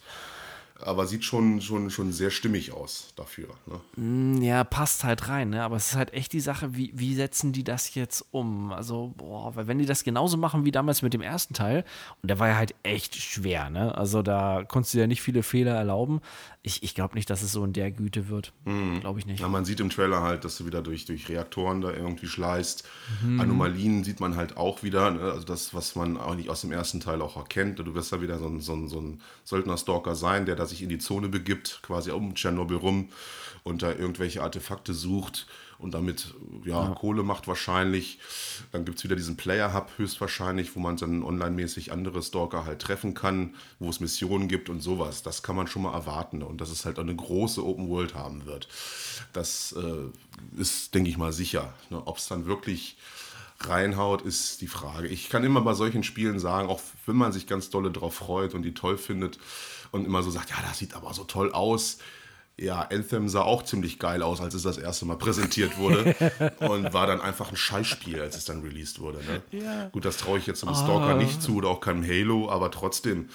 aber sieht schon, schon, schon sehr stimmig aus dafür. Ne? Ja, passt halt rein, ne? Aber es ist halt echt die Sache, wie, wie setzen die das jetzt um? Also, boah, weil wenn die das genauso machen wie damals mit dem ersten Teil, und der war ja halt echt schwer, ne? Also da konntest du ja nicht viele Fehler erlauben. Ich, ich glaube nicht, dass es so in der Güte wird. Glaube ich nicht. Ja, man sieht im Trailer halt, dass du wieder durch, durch Reaktoren da irgendwie schleißt. Mhm. Anomalien sieht man halt auch wieder. Ne? Also das, was man eigentlich aus dem ersten Teil auch erkennt. Du wirst da wieder so ein, so ein, so ein Söldner-Stalker sein, der da sich in die Zone begibt, quasi um Tschernobyl rum und da irgendwelche Artefakte sucht und damit ja, Kohle macht wahrscheinlich. Dann gibt es wieder diesen Player-Hub höchstwahrscheinlich, wo man dann online-mäßig andere Stalker halt treffen kann, wo es Missionen gibt und sowas. Das kann man schon mal erwarten und dass es halt eine große Open World haben wird. Das äh, ist, denke ich mal, sicher. Ne? Ob es dann wirklich reinhaut, ist die Frage. Ich kann immer bei solchen Spielen sagen, auch wenn man sich ganz dolle drauf freut und die toll findet und immer so sagt, ja, das sieht aber so toll aus. Ja, Anthem sah auch ziemlich geil aus, als es das erste Mal präsentiert wurde [LAUGHS] und war dann einfach ein Scheißspiel, als es dann released wurde. Ne? Gut, das traue ich jetzt einem Stalker nicht zu oder auch keinem Halo, aber trotzdem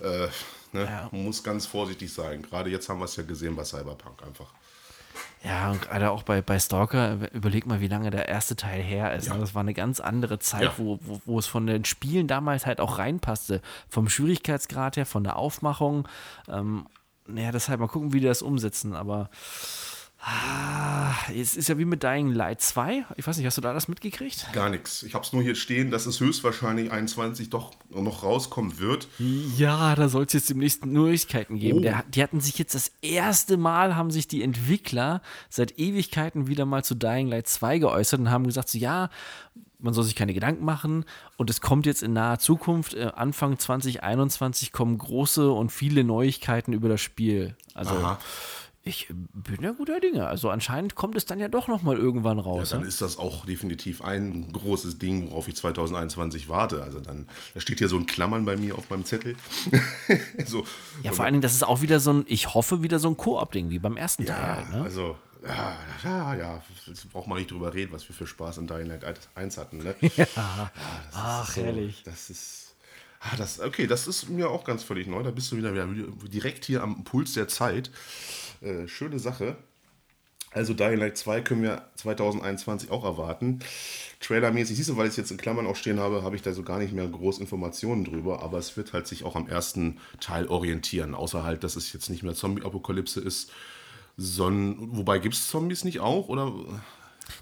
äh, ne, man muss ganz vorsichtig sein. Gerade jetzt haben wir es ja gesehen bei Cyberpunk einfach. Ja, und gerade auch bei, bei Stalker, überleg mal, wie lange der erste Teil her ist. Ne? Das war eine ganz andere Zeit, Ja. wo, wo, wo es von den Spielen damals halt auch reinpasste. Vom Schwierigkeitsgrad her, von der Aufmachung. Ähm, naja, deshalb mal gucken, wie die das umsetzen. Aber ah, es ist ja wie mit Dying Light 2. Ich weiß nicht, hast du da das mitgekriegt? Gar nichts. Ich habe es nur hier stehen, dass es höchstwahrscheinlich 21 doch noch rauskommen wird. Ja, da soll es jetzt demnächst Neuigkeiten geben. Oh. Der, die hatten sich jetzt das erste Mal, haben sich die Entwickler seit Ewigkeiten wieder mal zu Dying Light 2 geäußert und haben gesagt, so ja, man soll sich keine Gedanken machen und es kommt jetzt in naher Zukunft, äh, Anfang 2021 kommen große und viele Neuigkeiten über das Spiel. Also Aha. ich bin ja guter Dinge. Also anscheinend kommt es dann ja doch noch mal irgendwann Ja, raus. dann Ja, ist das auch definitiv ein großes Ding, worauf ich 2021 warte. Also dann, da steht hier so ein Klammern bei mir auf meinem Zettel. [LAUGHS] so, ja vor allen Dingen, das ist auch wieder so ein, ich hoffe, wieder so ein Koop-Ding wie beim ersten Teil. ja, Halt, ne? also ja, ja, ja, jetzt braucht man nicht drüber reden, was wir für Spaß in Dying Light 1 hatten. Ne? [LAUGHS] Ja. das Ach, so, herrlich. Das ist, ah, das, okay, das ist mir auch ganz völlig neu. Da bist du wieder, wieder direkt hier am Puls der Zeit. Äh, schöne Sache. Also Dying Light 2 können wir 2021 auch erwarten. Trailermäßig, siehst du, weil ich es jetzt in Klammern auch stehen habe, habe ich da so gar nicht mehr groß Informationen drüber, aber es wird halt sich auch am ersten Teil orientieren, außer halt, dass es jetzt nicht mehr Zombie-Apokalypse ist, sondern, wobei gibt es Zombies nicht auch, oder?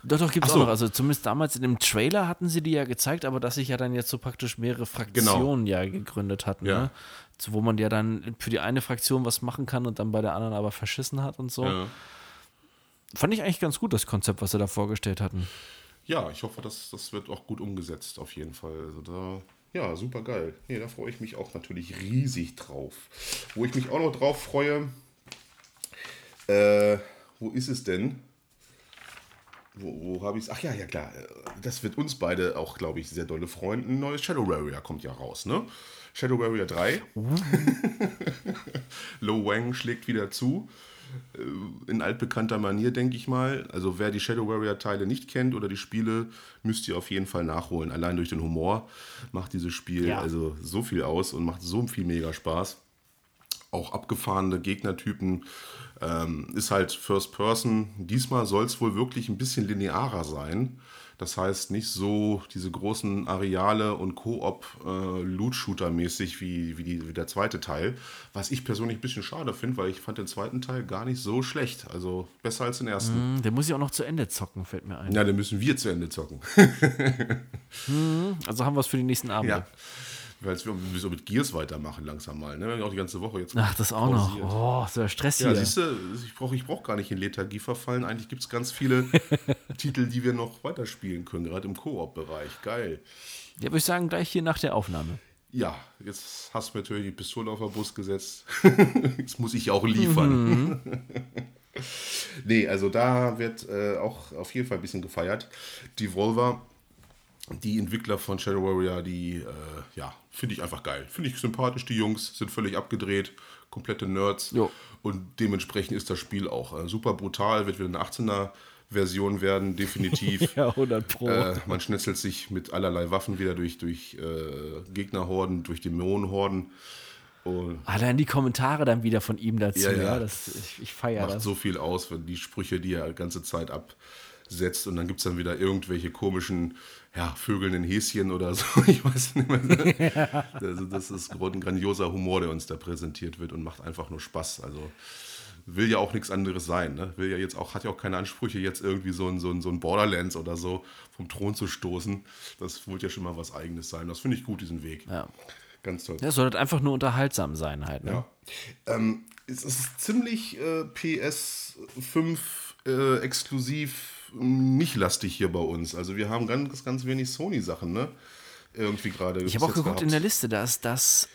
Doch, doch, gibt es so. auch noch. Also zumindest damals in dem Trailer hatten sie die ja gezeigt, aber dass sich ja dann jetzt so praktisch mehrere Fraktionen ja gegründet hatten, Ja. ne? So, wo man ja dann für die eine Fraktion was machen kann und dann bei der anderen aber verschissen hat und so. Ja. Fand ich eigentlich ganz gut, das Konzept, was sie da vorgestellt hatten. Ja, ich hoffe, das, das wird auch gut umgesetzt, auf jeden Fall. Also da, ja, super geil. Nee, da freue ich mich auch natürlich riesig drauf. Wo ich mich auch noch drauf freue, äh, wo ist es denn? Wo, wo habe ich es? Ach ja, ja klar. Das wird uns beide auch, glaube ich, sehr dolle freuen. Ein neues Shadow Warrior kommt ja raus, ne? Shadow Warrior 3. [LAUGHS] Lo Wang schlägt wieder zu. Äh, In altbekannter Manier, denke ich mal. Also wer die Shadow Warrior-Teile nicht kennt oder die Spiele, müsst ihr auf jeden Fall nachholen. Allein durch den Humor macht dieses Spiel Ja. also so viel aus und macht so viel mega Spaß. Auch abgefahrene Gegnertypen. Ähm, ist halt First Person. Diesmal soll es wohl wirklich ein bisschen linearer sein. Das heißt, nicht so diese großen Areale und Koop äh, wie, wie, die, wie der zweite Teil. Was ich persönlich ein bisschen schade finde, weil ich fand den zweiten Teil gar nicht so schlecht. Also besser als den ersten. Hm, Der muss ich auch noch zu Ende zocken, fällt mir ein. Ja, dann müssen wir zu Ende zocken. [LAUGHS] Also haben wir es für die nächsten Abende. ja. Weil wir so mit Gears weitermachen langsam mal. Ne? Wir haben ja auch die ganze Woche jetzt Ach, das auch noch. pausiert. Oh, so der Stress Ja, hier. siehst du, ich brauche ich brauch gar nicht in Lethargie verfallen. Eigentlich gibt es ganz viele [LAUGHS] Titel, die wir noch weiterspielen können, gerade im Koop-Bereich. Geil. Ja, würde ich sagen, gleich hier nach der Aufnahme. Ja, jetzt hast du mir natürlich die Pistole auf den Bus gesetzt. [LAUGHS] jetzt muss ich auch liefern. [LAUGHS] nee, also da wird äh, auch auf jeden Fall ein bisschen gefeiert. Devolver, die Entwickler von Shadow Warrior, die, äh, ja, finde ich einfach geil. Finde ich sympathisch, die Jungs sind völlig abgedreht, komplette Nerds. Jo. Und dementsprechend ist das Spiel auch äh, super brutal, wird wieder eine 18er Version werden, definitiv. [LAUGHS] Ja, 100 Pro. Äh, man schnetzelt sich mit allerlei Waffen wieder durch, durch äh, Gegnerhorden, durch Dämonenhorden. Und Allein die Kommentare dann wieder von ihm dazu, Ja, ja, ja. das, ich, ich feiere macht das. so viel aus, wenn die Sprüche, die er die ganze Zeit absetzt. Und dann gibt es dann wieder irgendwelche komischen, ja, vögelnden Häschen oder so. [LAUGHS] Ich weiß nicht mehr. [LAUGHS] Also das ist ein grandioser Humor, der uns da präsentiert wird und macht einfach nur Spaß. Also will ja auch nichts anderes sein. Ne? Will ja jetzt auch, hat ja auch keine Ansprüche, jetzt irgendwie so ein, so, ein, so ein Borderlands oder so vom Thron zu stoßen. Das wollte ja schon mal was Eigenes sein. Das finde ich gut, diesen Weg. Ja. Ganz toll. Ja, soll halt einfach nur unterhaltsam sein halt. Ne? Ja. Ähm, es ist ziemlich äh, PS5 äh, exklusiv nicht lastig hier bei uns. Also wir haben ganz, ganz wenig Sony-Sachen, ne? Irgendwie gerade. Ich habe auch geguckt in der Liste, da ist das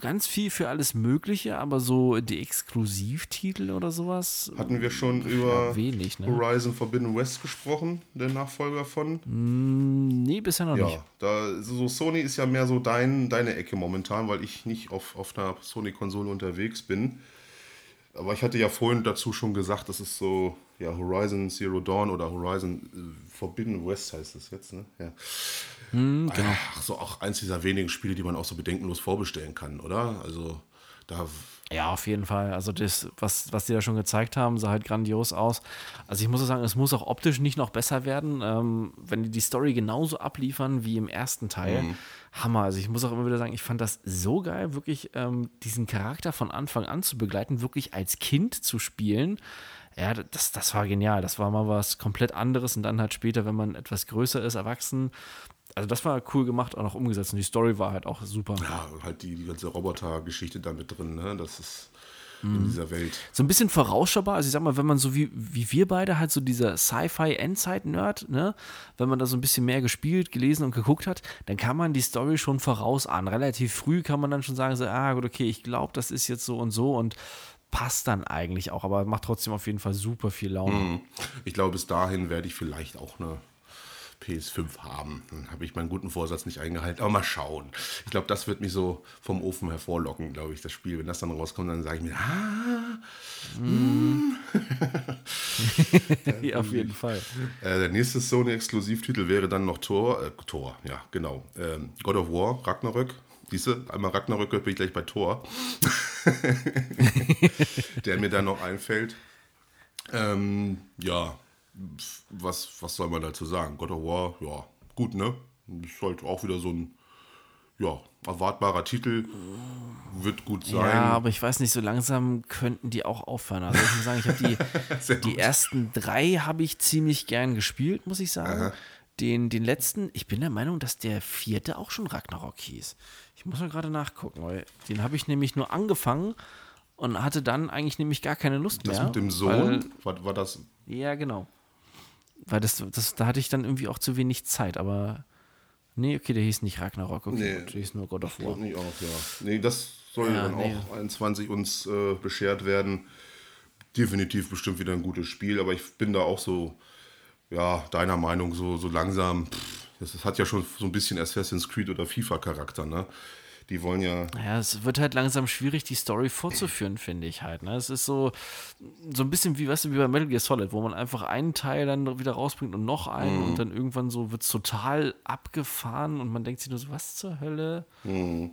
ganz viel für alles Mögliche, aber so die Exklusivtitel oder sowas Hatten wir schon über wenig, ne? Horizon Forbidden West gesprochen, der Nachfolger von? Nee, bisher noch nicht. Ja, da so Sony ist ja mehr so dein, deine Ecke momentan, weil ich nicht auf, auf einer Sony-Konsole unterwegs bin. Aber ich hatte ja vorhin dazu schon gesagt, das ist so, ja, Horizon Zero Dawn oder Horizon äh, Forbidden West heißt es jetzt, ne? Ja. Hm, genau. Ach, so auch eins dieser wenigen Spiele, die man auch so bedenkenlos vorbestellen kann, oder? Also Da ja, auf jeden Fall. Also das, was, was die da schon gezeigt haben, sah halt grandios aus. Also ich muss auch sagen, es muss auch optisch nicht noch besser werden. Ähm, wenn die die Story genauso abliefern wie im ersten Teil, mhm. Hammer. Also ich muss auch immer wieder sagen, ich fand das so geil, wirklich ähm, diesen Charakter von Anfang an zu begleiten, wirklich als Kind zu spielen. Ja, das, das war genial. Das war mal was komplett anderes und dann halt später, wenn man etwas größer ist, erwachsen, also das war cool gemacht, auch noch umgesetzt. Und die Story war halt auch super. Ja, halt die, die ganze Roboter-Geschichte da mit drin, ne? Das ist in mhm. dieser Welt. So ein bisschen vorausschaubar. Also ich sag mal, wenn man so wie, wie wir beide halt so dieser Sci-Fi-Endzeit-Nerd, ne, wenn man da so ein bisschen mehr gespielt, gelesen und geguckt hat, dann kann man die Story schon vorausahnen. Relativ früh kann man dann schon sagen, so, ah gut, okay, ich glaube, das ist jetzt so und so und passt dann eigentlich auch, aber macht trotzdem auf jeden Fall super viel Laune. Mhm. Ich glaube, bis dahin werde ich vielleicht auch eine PS5 haben. Dann habe ich meinen guten Vorsatz nicht eingehalten. Aber mal schauen. Ich glaube, das wird mich so vom Ofen hervorlocken, glaube ich, das Spiel. Wenn das dann rauskommt, dann sage ich mir, ah, mm. [LAUGHS] ja, auf jeden Fall. [LAUGHS] Äh, der nächste Sony-Exklusivtitel wäre dann noch Tor. Äh, Tor, ja, genau. Ähm, God of War, Ragnarök. Diese, einmal Ragnarök bin ich gleich bei Tor. [LAUGHS] der mir dann noch einfällt. Ähm, ja, was, was soll man dazu sagen? God of War, ja, gut, ne? Ist halt auch wieder so ein, ja, erwartbarer Titel. Wird gut sein. Ja, aber ich weiß nicht, so langsam könnten die auch aufhören. Also ich muss sagen, ich habe die, [LAUGHS] die ersten drei habe ich ziemlich gern gespielt, muss ich sagen. Den, den letzten, ich bin der Meinung, dass der vierte auch schon Ragnarok hieß. Ich muss mal gerade nachgucken, weil den habe ich nämlich nur angefangen und hatte dann eigentlich nämlich gar keine Lust das mehr. Das mit dem Sohn, weil, war, war das? Ja, genau. Weil das, das, da hatte ich dann irgendwie auch zu wenig Zeit, aber. Nee, okay, der hieß nicht Ragnarok, okay, nee, der hieß nur God of War. Nicht auch, ja. Nee, das soll ja, dann nee. auch 21 uns äh, beschert werden. Definitiv bestimmt wieder ein gutes Spiel, aber ich bin da auch so, ja, deiner Meinung, so, so langsam. Pff, das, hat ja schon so ein bisschen Assassin's Creed oder FIFA-Charakter, ne? Die wollen ja. Ja, es wird halt langsam schwierig, die Story fortzuführen, finde ich halt. Ne? Es ist so, so ein bisschen wie, weißt du, wie bei Metal Gear Solid, wo man einfach einen Teil dann wieder rausbringt und noch einen mhm. und dann irgendwann so wird es total abgefahren und man denkt sich nur so, was zur Hölle? Mhm.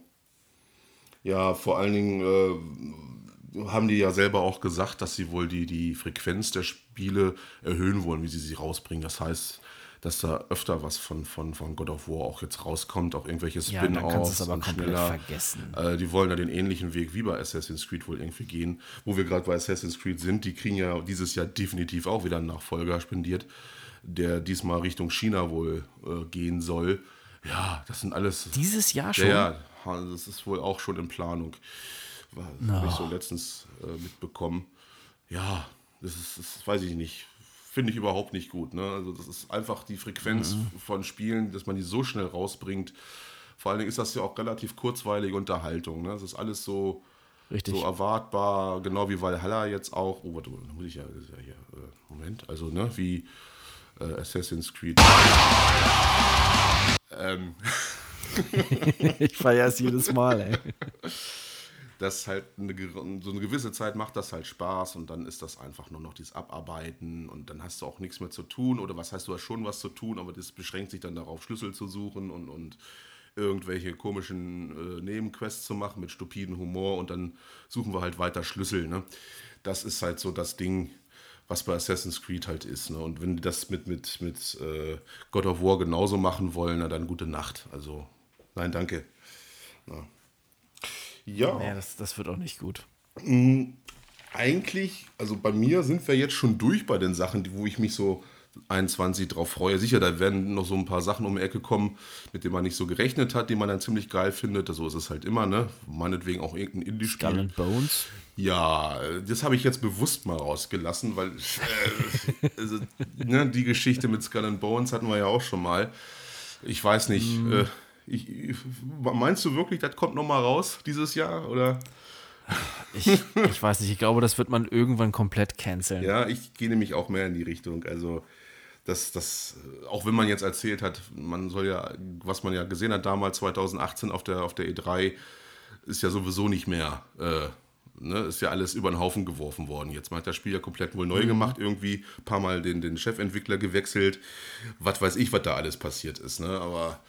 Ja, vor allen Dingen äh, haben die ja selber auch gesagt, dass sie wohl die, die Frequenz der Spiele erhöhen wollen, wie sie sie rausbringen. Das heißt, dass da öfter was von, von, von God of War auch jetzt rauskommt, auch irgendwelche Spin-offs ja, und schneller. Vergessen. Äh, die wollen da den ähnlichen Weg wie bei Assassin's Creed wohl irgendwie gehen. Wo wir gerade bei Assassin's Creed sind, die kriegen ja dieses Jahr definitiv auch wieder einen Nachfolger spendiert, der diesmal Richtung China wohl äh, gehen soll. Ja, das sind alles. Dieses Jahr schon? Ja, das ist wohl auch schon in Planung. No. Habe ich so letztens äh, mitbekommen. Ja, das ist, das weiß ich nicht finde ich überhaupt nicht gut. Ne? Also das ist einfach die Frequenz mhm. von Spielen, dass man die so schnell rausbringt. Vor allen Dingen ist das ja auch relativ kurzweilige Unterhaltung. Ne? Das ist alles so, Richtig. so erwartbar, genau wie Valhalla jetzt auch. Oh, warte, da muss ich ja, ja hier, äh, Moment, also ne, wie äh, Assassin's Creed. ähm. [LAUGHS] ich feiere es jedes Mal, ey. [LAUGHS] das halt eine, so eine gewisse Zeit macht das halt Spaß und dann ist das einfach nur noch dieses Abarbeiten und dann hast du auch nichts mehr zu tun oder was heißt, du hast schon was zu tun, aber das beschränkt sich dann darauf, Schlüssel zu suchen und, und irgendwelche komischen äh, Nebenquests zu machen mit stupiden Humor und dann suchen wir halt weiter Schlüssel. Ne? Das ist halt so das Ding, was bei Assassin's Creed halt ist. Ne? Und wenn die das mit, mit, mit äh, God of War genauso machen wollen, na dann gute Nacht. Also, nein, danke. Na. Ja. Ja, das, das wird auch nicht gut. Mhm. Eigentlich, also bei mir sind wir jetzt schon durch bei den Sachen, wo ich mich so 21 drauf freue. Sicher, da werden noch so ein paar Sachen um die Ecke kommen, mit denen man nicht so gerechnet hat, die man dann ziemlich geil findet. So ist es halt immer, ne? Meinetwegen auch irgendein Indie-Spiel. Skull and Bones? Ja, das habe ich jetzt bewusst mal rausgelassen, weil äh, [LAUGHS] also, ne, die Geschichte mit Skull and Bones hatten wir ja auch schon mal. Ich weiß nicht, mm. äh, ich, meinst du wirklich, das kommt nochmal raus dieses Jahr? Oder? Ich, ich weiß nicht, ich glaube, das wird man irgendwann komplett canceln. Ja, ich gehe nämlich auch mehr in die Richtung. Also, das, das, auch wenn man jetzt erzählt hat, man soll ja, was man ja gesehen hat damals 2018 auf der, auf der E3, ist ja sowieso nicht mehr, äh, ne, ist ja alles über den Haufen geworfen worden. Jetzt man hat das Spiel ja komplett wohl neu mhm. gemacht, irgendwie ein paar Mal den, den Chefentwickler gewechselt. Was weiß ich, was da alles passiert ist, ne? Aber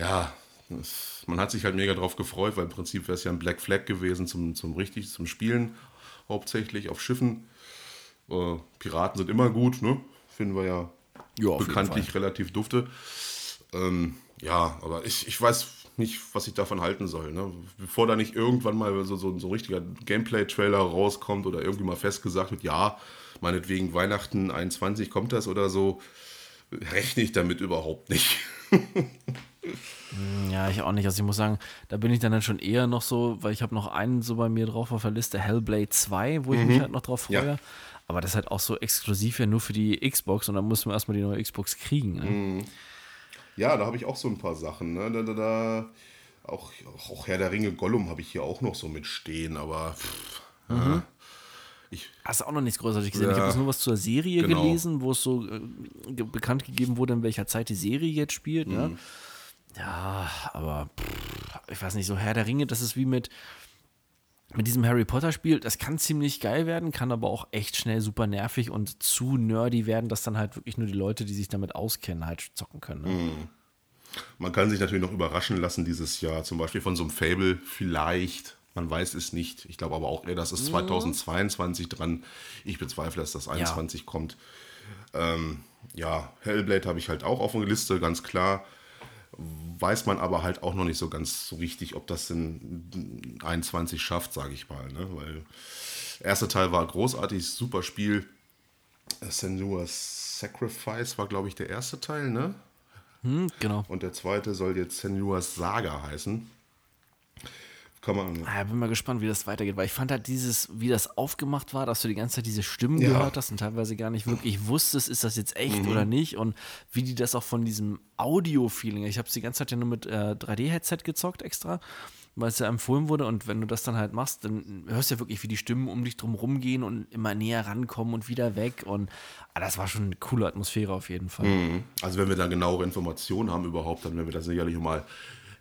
ja, Das, man hat sich halt mega drauf gefreut, weil im Prinzip wäre es ja ein Black Flag gewesen zum, zum richtig, zum Spielen, hauptsächlich auf Schiffen. Äh, Piraten sind immer gut, ne? Finden wir ja, Ja, bekanntlich relativ dufte. Ähm, ja, aber ich, ich weiß nicht, was ich davon halten soll. Ne? Bevor da nicht irgendwann mal so, so, so ein richtiger Gameplay-Trailer rauskommt oder irgendwie mal festgesagt wird, ja, meinetwegen Weihnachten 21 kommt das oder so, rechne ich damit überhaupt nicht. [LAUGHS] Ja, ich auch nicht. Also ich muss sagen, da bin ich dann schon eher noch so, weil ich habe noch einen so bei mir drauf auf der Liste, Hellblade 2, wo ich mich halt noch drauf freue. Ja. Aber das ist halt auch so exklusiv ja nur für die Xbox und dann muss man erstmal die neue Xbox kriegen. Ne? Ja, da habe ich auch so ein paar Sachen. Ne? Da, da, da, auch, auch Herr der Ringe Gollum habe ich hier auch noch so mit stehen, aber pff, ja. ich, Hast du auch noch nichts Großartiges gesehen? Ja. Ich habe jetzt nur was zur Serie Genau. gelesen, wo es so äh, bekannt gegeben wurde, in welcher Zeit die Serie jetzt spielt. Mhm. Ne? Ja, aber pff, ich weiß nicht, so Herr der Ringe, das ist wie mit, mit diesem Harry Potter-Spiel. Das kann ziemlich geil werden, kann aber auch echt schnell super nervig und zu nerdy werden, dass dann halt wirklich nur die Leute, die sich damit auskennen, halt zocken können. Ne? Mhm. man kann sich natürlich noch überraschen lassen dieses Jahr, zum Beispiel von so einem Fable vielleicht. Man weiß es nicht. Ich glaube aber auch eher, dass es 2022 dran. Ich bezweifle, dass das 21 kommt. Ähm, ja, Hellblade habe ich halt auch auf der Liste, ganz klar. Weiß man aber halt auch noch nicht so ganz so richtig, ob das in 21 schafft, sage ich mal. Ne? Weil der erste Teil war großartig, super Spiel. Senua's Sacrifice war, glaube ich, der erste Teil, ne? Hm, genau. Und der zweite soll jetzt Senua's Saga heißen. Kann man. Ah, bin mal gespannt, wie das weitergeht, weil ich fand halt dieses, wie das aufgemacht war, dass du die ganze Zeit diese Stimmen Ja. gehört hast und teilweise gar nicht wirklich wusstest, ist das jetzt echt oder nicht und wie die das auch von diesem Audio-Feeling, ich habe es die ganze Zeit ja nur mit äh, 3D-Headset gezockt extra, weil es ja empfohlen wurde und wenn du das dann halt machst, dann hörst du ja wirklich, wie die Stimmen um dich drum rumgehen und immer näher rankommen und wieder weg und ah, das war schon eine coole Atmosphäre auf jeden Fall. Also, wenn wir da genauere Informationen haben überhaupt, dann werden wir das sicherlich mal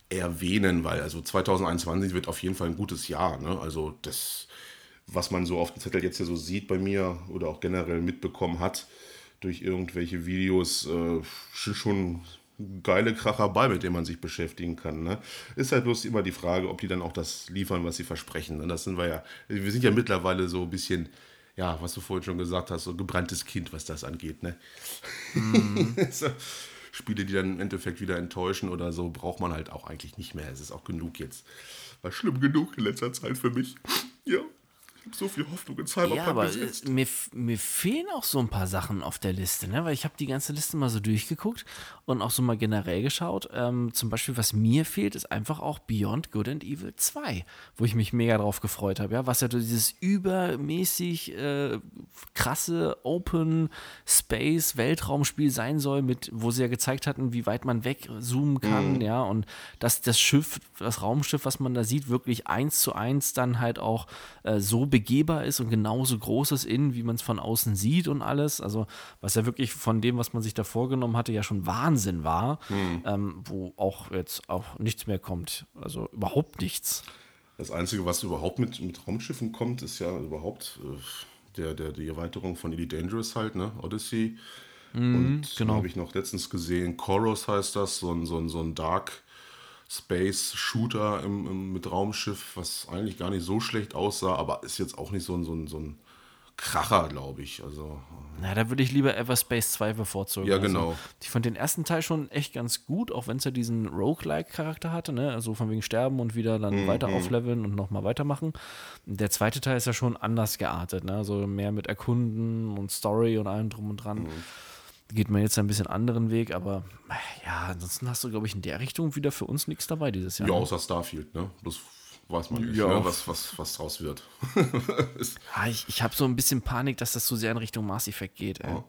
erwähnen, weil also 2021 wird auf jeden Fall ein gutes Jahr. Ne? Also, das, was man so auf dem Zettel jetzt hier so sieht bei mir oder auch generell mitbekommen hat, durch irgendwelche Videos, äh, sch- schon geile Kracher bei, mit denen man sich beschäftigen kann. Ne? Ist halt bloß immer die Frage, ob die dann auch das liefern, was sie versprechen. Ne? Das sind wir ja, wir sind ja mittlerweile so ein bisschen, ja, was du vorhin schon gesagt hast, so gebranntes Kind, was das angeht. Ne? [LAUGHS] so, Spiele, die dann im Endeffekt wieder enttäuschen oder so, braucht man halt auch eigentlich nicht mehr. Es ist auch genug jetzt. War schlimm genug in letzter Zeit für mich. Ja, ich habe so viel Hoffnung in Cyberpunk Ja, aber gesetzt. äh, mir, mir fehlen auch so ein paar Sachen auf der Liste, ne? weil ich habe die ganze Liste mal so durchgeguckt und auch so mal generell geschaut. Ähm, zum Beispiel, was mir fehlt, ist einfach auch Beyond Good and Evil 2, wo ich mich mega drauf gefreut habe, ja? was ja dieses übermäßig äh, krasse Open Space Weltraumspiel sein soll, mit, wo sie ja gezeigt hatten, wie weit man wegzoomen kann, ja, und dass das Schiff, das Raumschiff, was man da sieht, wirklich eins zu eins dann halt auch äh, so begehbar ist und genauso groß ist innen, wie man es von außen sieht und alles. Also, was ja wirklich von dem, was man sich da vorgenommen hatte, ja schon Wahnsinn war, ähm, wo auch jetzt auch nichts mehr kommt. Also überhaupt nichts. Das Einzige, was überhaupt mit, mit Raumschiffen kommt, ist ja überhaupt äh, der, der, die Erweiterung von Elite Dangerous halt, ne? Odyssey. Und genau. habe ich noch letztens gesehen, Chorus heißt das, so ein, so ein, so ein Dark Space Shooter im, im, mit Raumschiff, was eigentlich gar nicht so schlecht aussah, aber ist jetzt auch nicht so ein, so ein, so ein Kracher, glaube ich. Also, Na, da würde ich lieber Everspace 2 bevorzugen. Ja, Also, genau. ich fand den ersten Teil schon echt ganz gut, auch wenn es ja diesen Roguelike-Charakter hatte, ne? Also von wegen sterben und wieder Mhm, dann weiter aufleveln und nochmal weitermachen. Der zweite Teil ist ja schon anders geartet, ne? Also mehr mit Erkunden und Story und allem drum und dran. Mhm. Geht man jetzt einen bisschen anderen Weg, aber ja, ansonsten hast du, glaube ich, in der Richtung wieder für uns nichts dabei dieses Jahr. ja, ne? außer Starfield, ne? Das weiß man nicht, Ja. ne? was, was, was draus wird. Ist- [LAUGHS] Ah, ich ich habe so ein bisschen Panik, dass das so sehr in Richtung Mass Effect geht. Ey. Ja,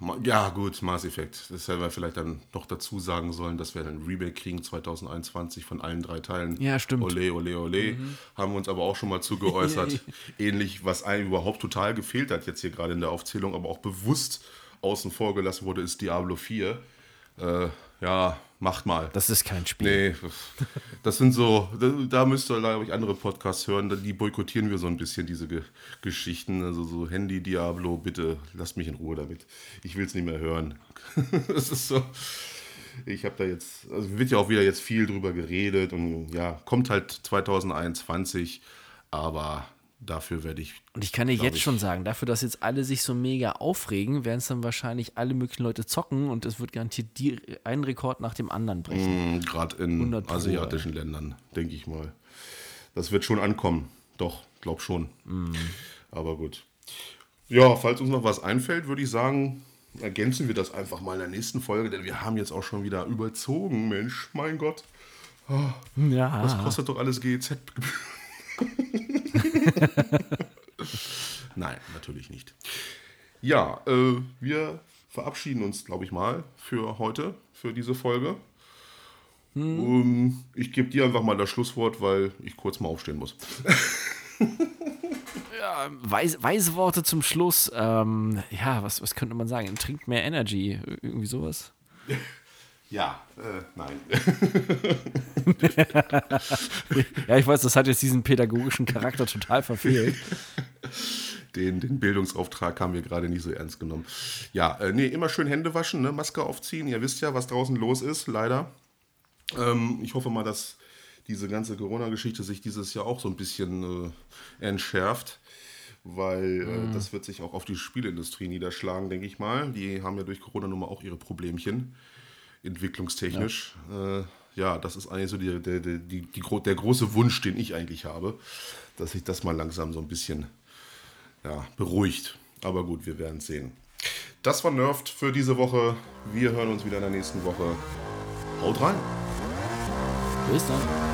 ma- ja, gut, Mass Effect. Das hätten wir vielleicht dann noch dazu sagen sollen, dass wir dann ein Remake kriegen 2021 von allen drei Teilen. Ja, stimmt. Mhm. Ole, ole, ole. Haben wir uns aber auch schon mal zugeäußert. [LAUGHS] Ähnlich, was einem überhaupt total gefehlt hat, jetzt hier gerade in der Aufzählung, aber auch bewusst außen vor gelassen wurde, ist Diablo 4. Äh, ja, macht mal. Das ist kein Spiel. Nee, das sind so, da, müsst ihr, glaube ich, andere Podcasts hören, die boykottieren wir so ein bisschen, diese Ge Geschichten. Also so Handy, Diablo, bitte lasst mich in Ruhe damit. Ich will es nicht mehr hören. [LAUGHS] das ist so, Ich habe da jetzt, also wird ja auch wieder jetzt viel drüber geredet und ja, kommt halt 2021, aber dafür werde ich. Und ich kann dir jetzt ich, schon sagen, dafür, dass jetzt alle sich so mega aufregen, werden es dann wahrscheinlich alle möglichen Leute zocken und es wird garantiert die, einen Rekord nach dem anderen brechen. Mm, Gerade in asiatischen Ländern, denke ich mal. Das wird schon ankommen. Doch, glaub schon. Mm. Aber gut. Ja, falls uns noch was einfällt, würde ich sagen, ergänzen wir das einfach mal in der nächsten Folge, denn wir haben jetzt auch schon wieder überzogen, Mensch, mein Gott. Oh, ja. Was kostet doch alles GEZ? [LAUGHS] [LAUGHS] Nein, natürlich nicht. Ja, äh, wir verabschieden uns, glaube ich mal, für heute, für diese Folge. Hm. Um, ähm, ich gebe dir einfach mal das Schlusswort, weil ich kurz mal aufstehen muss. [LAUGHS] ja, weise, weise, Worte zum Schluss. Ähm, ja, was, was könnte man sagen? Trinkt mehr Energy, irgendwie sowas. [LAUGHS] Ja, äh, nein. [LAUGHS] ja, ich weiß, das hat jetzt diesen pädagogischen Charakter total verfehlt. [LAUGHS] Den, den Bildungsauftrag haben wir gerade nicht so ernst genommen. Ja, äh, nee, immer schön Hände waschen, ne? Maske aufziehen. Ihr wisst ja, was draußen los ist, leider. Ähm, ich hoffe mal, dass diese ganze Corona-Geschichte sich dieses Jahr auch so ein bisschen äh, entschärft, weil äh, mhm. das wird sich auch auf die Spielindustrie niederschlagen, denke ich mal. Die haben ja durch Corona nun mal auch ihre Problemchen entwicklungstechnisch. Ja. Äh, ja, das ist eigentlich so die, die, die, die, der große Wunsch, den ich eigentlich habe, dass sich das mal langsam so ein bisschen ja, beruhigt. Aber gut, wir werden sehen. Das war Nerved für diese Woche. Wir hören uns wieder in der nächsten Woche. Haut rein! Bis dann!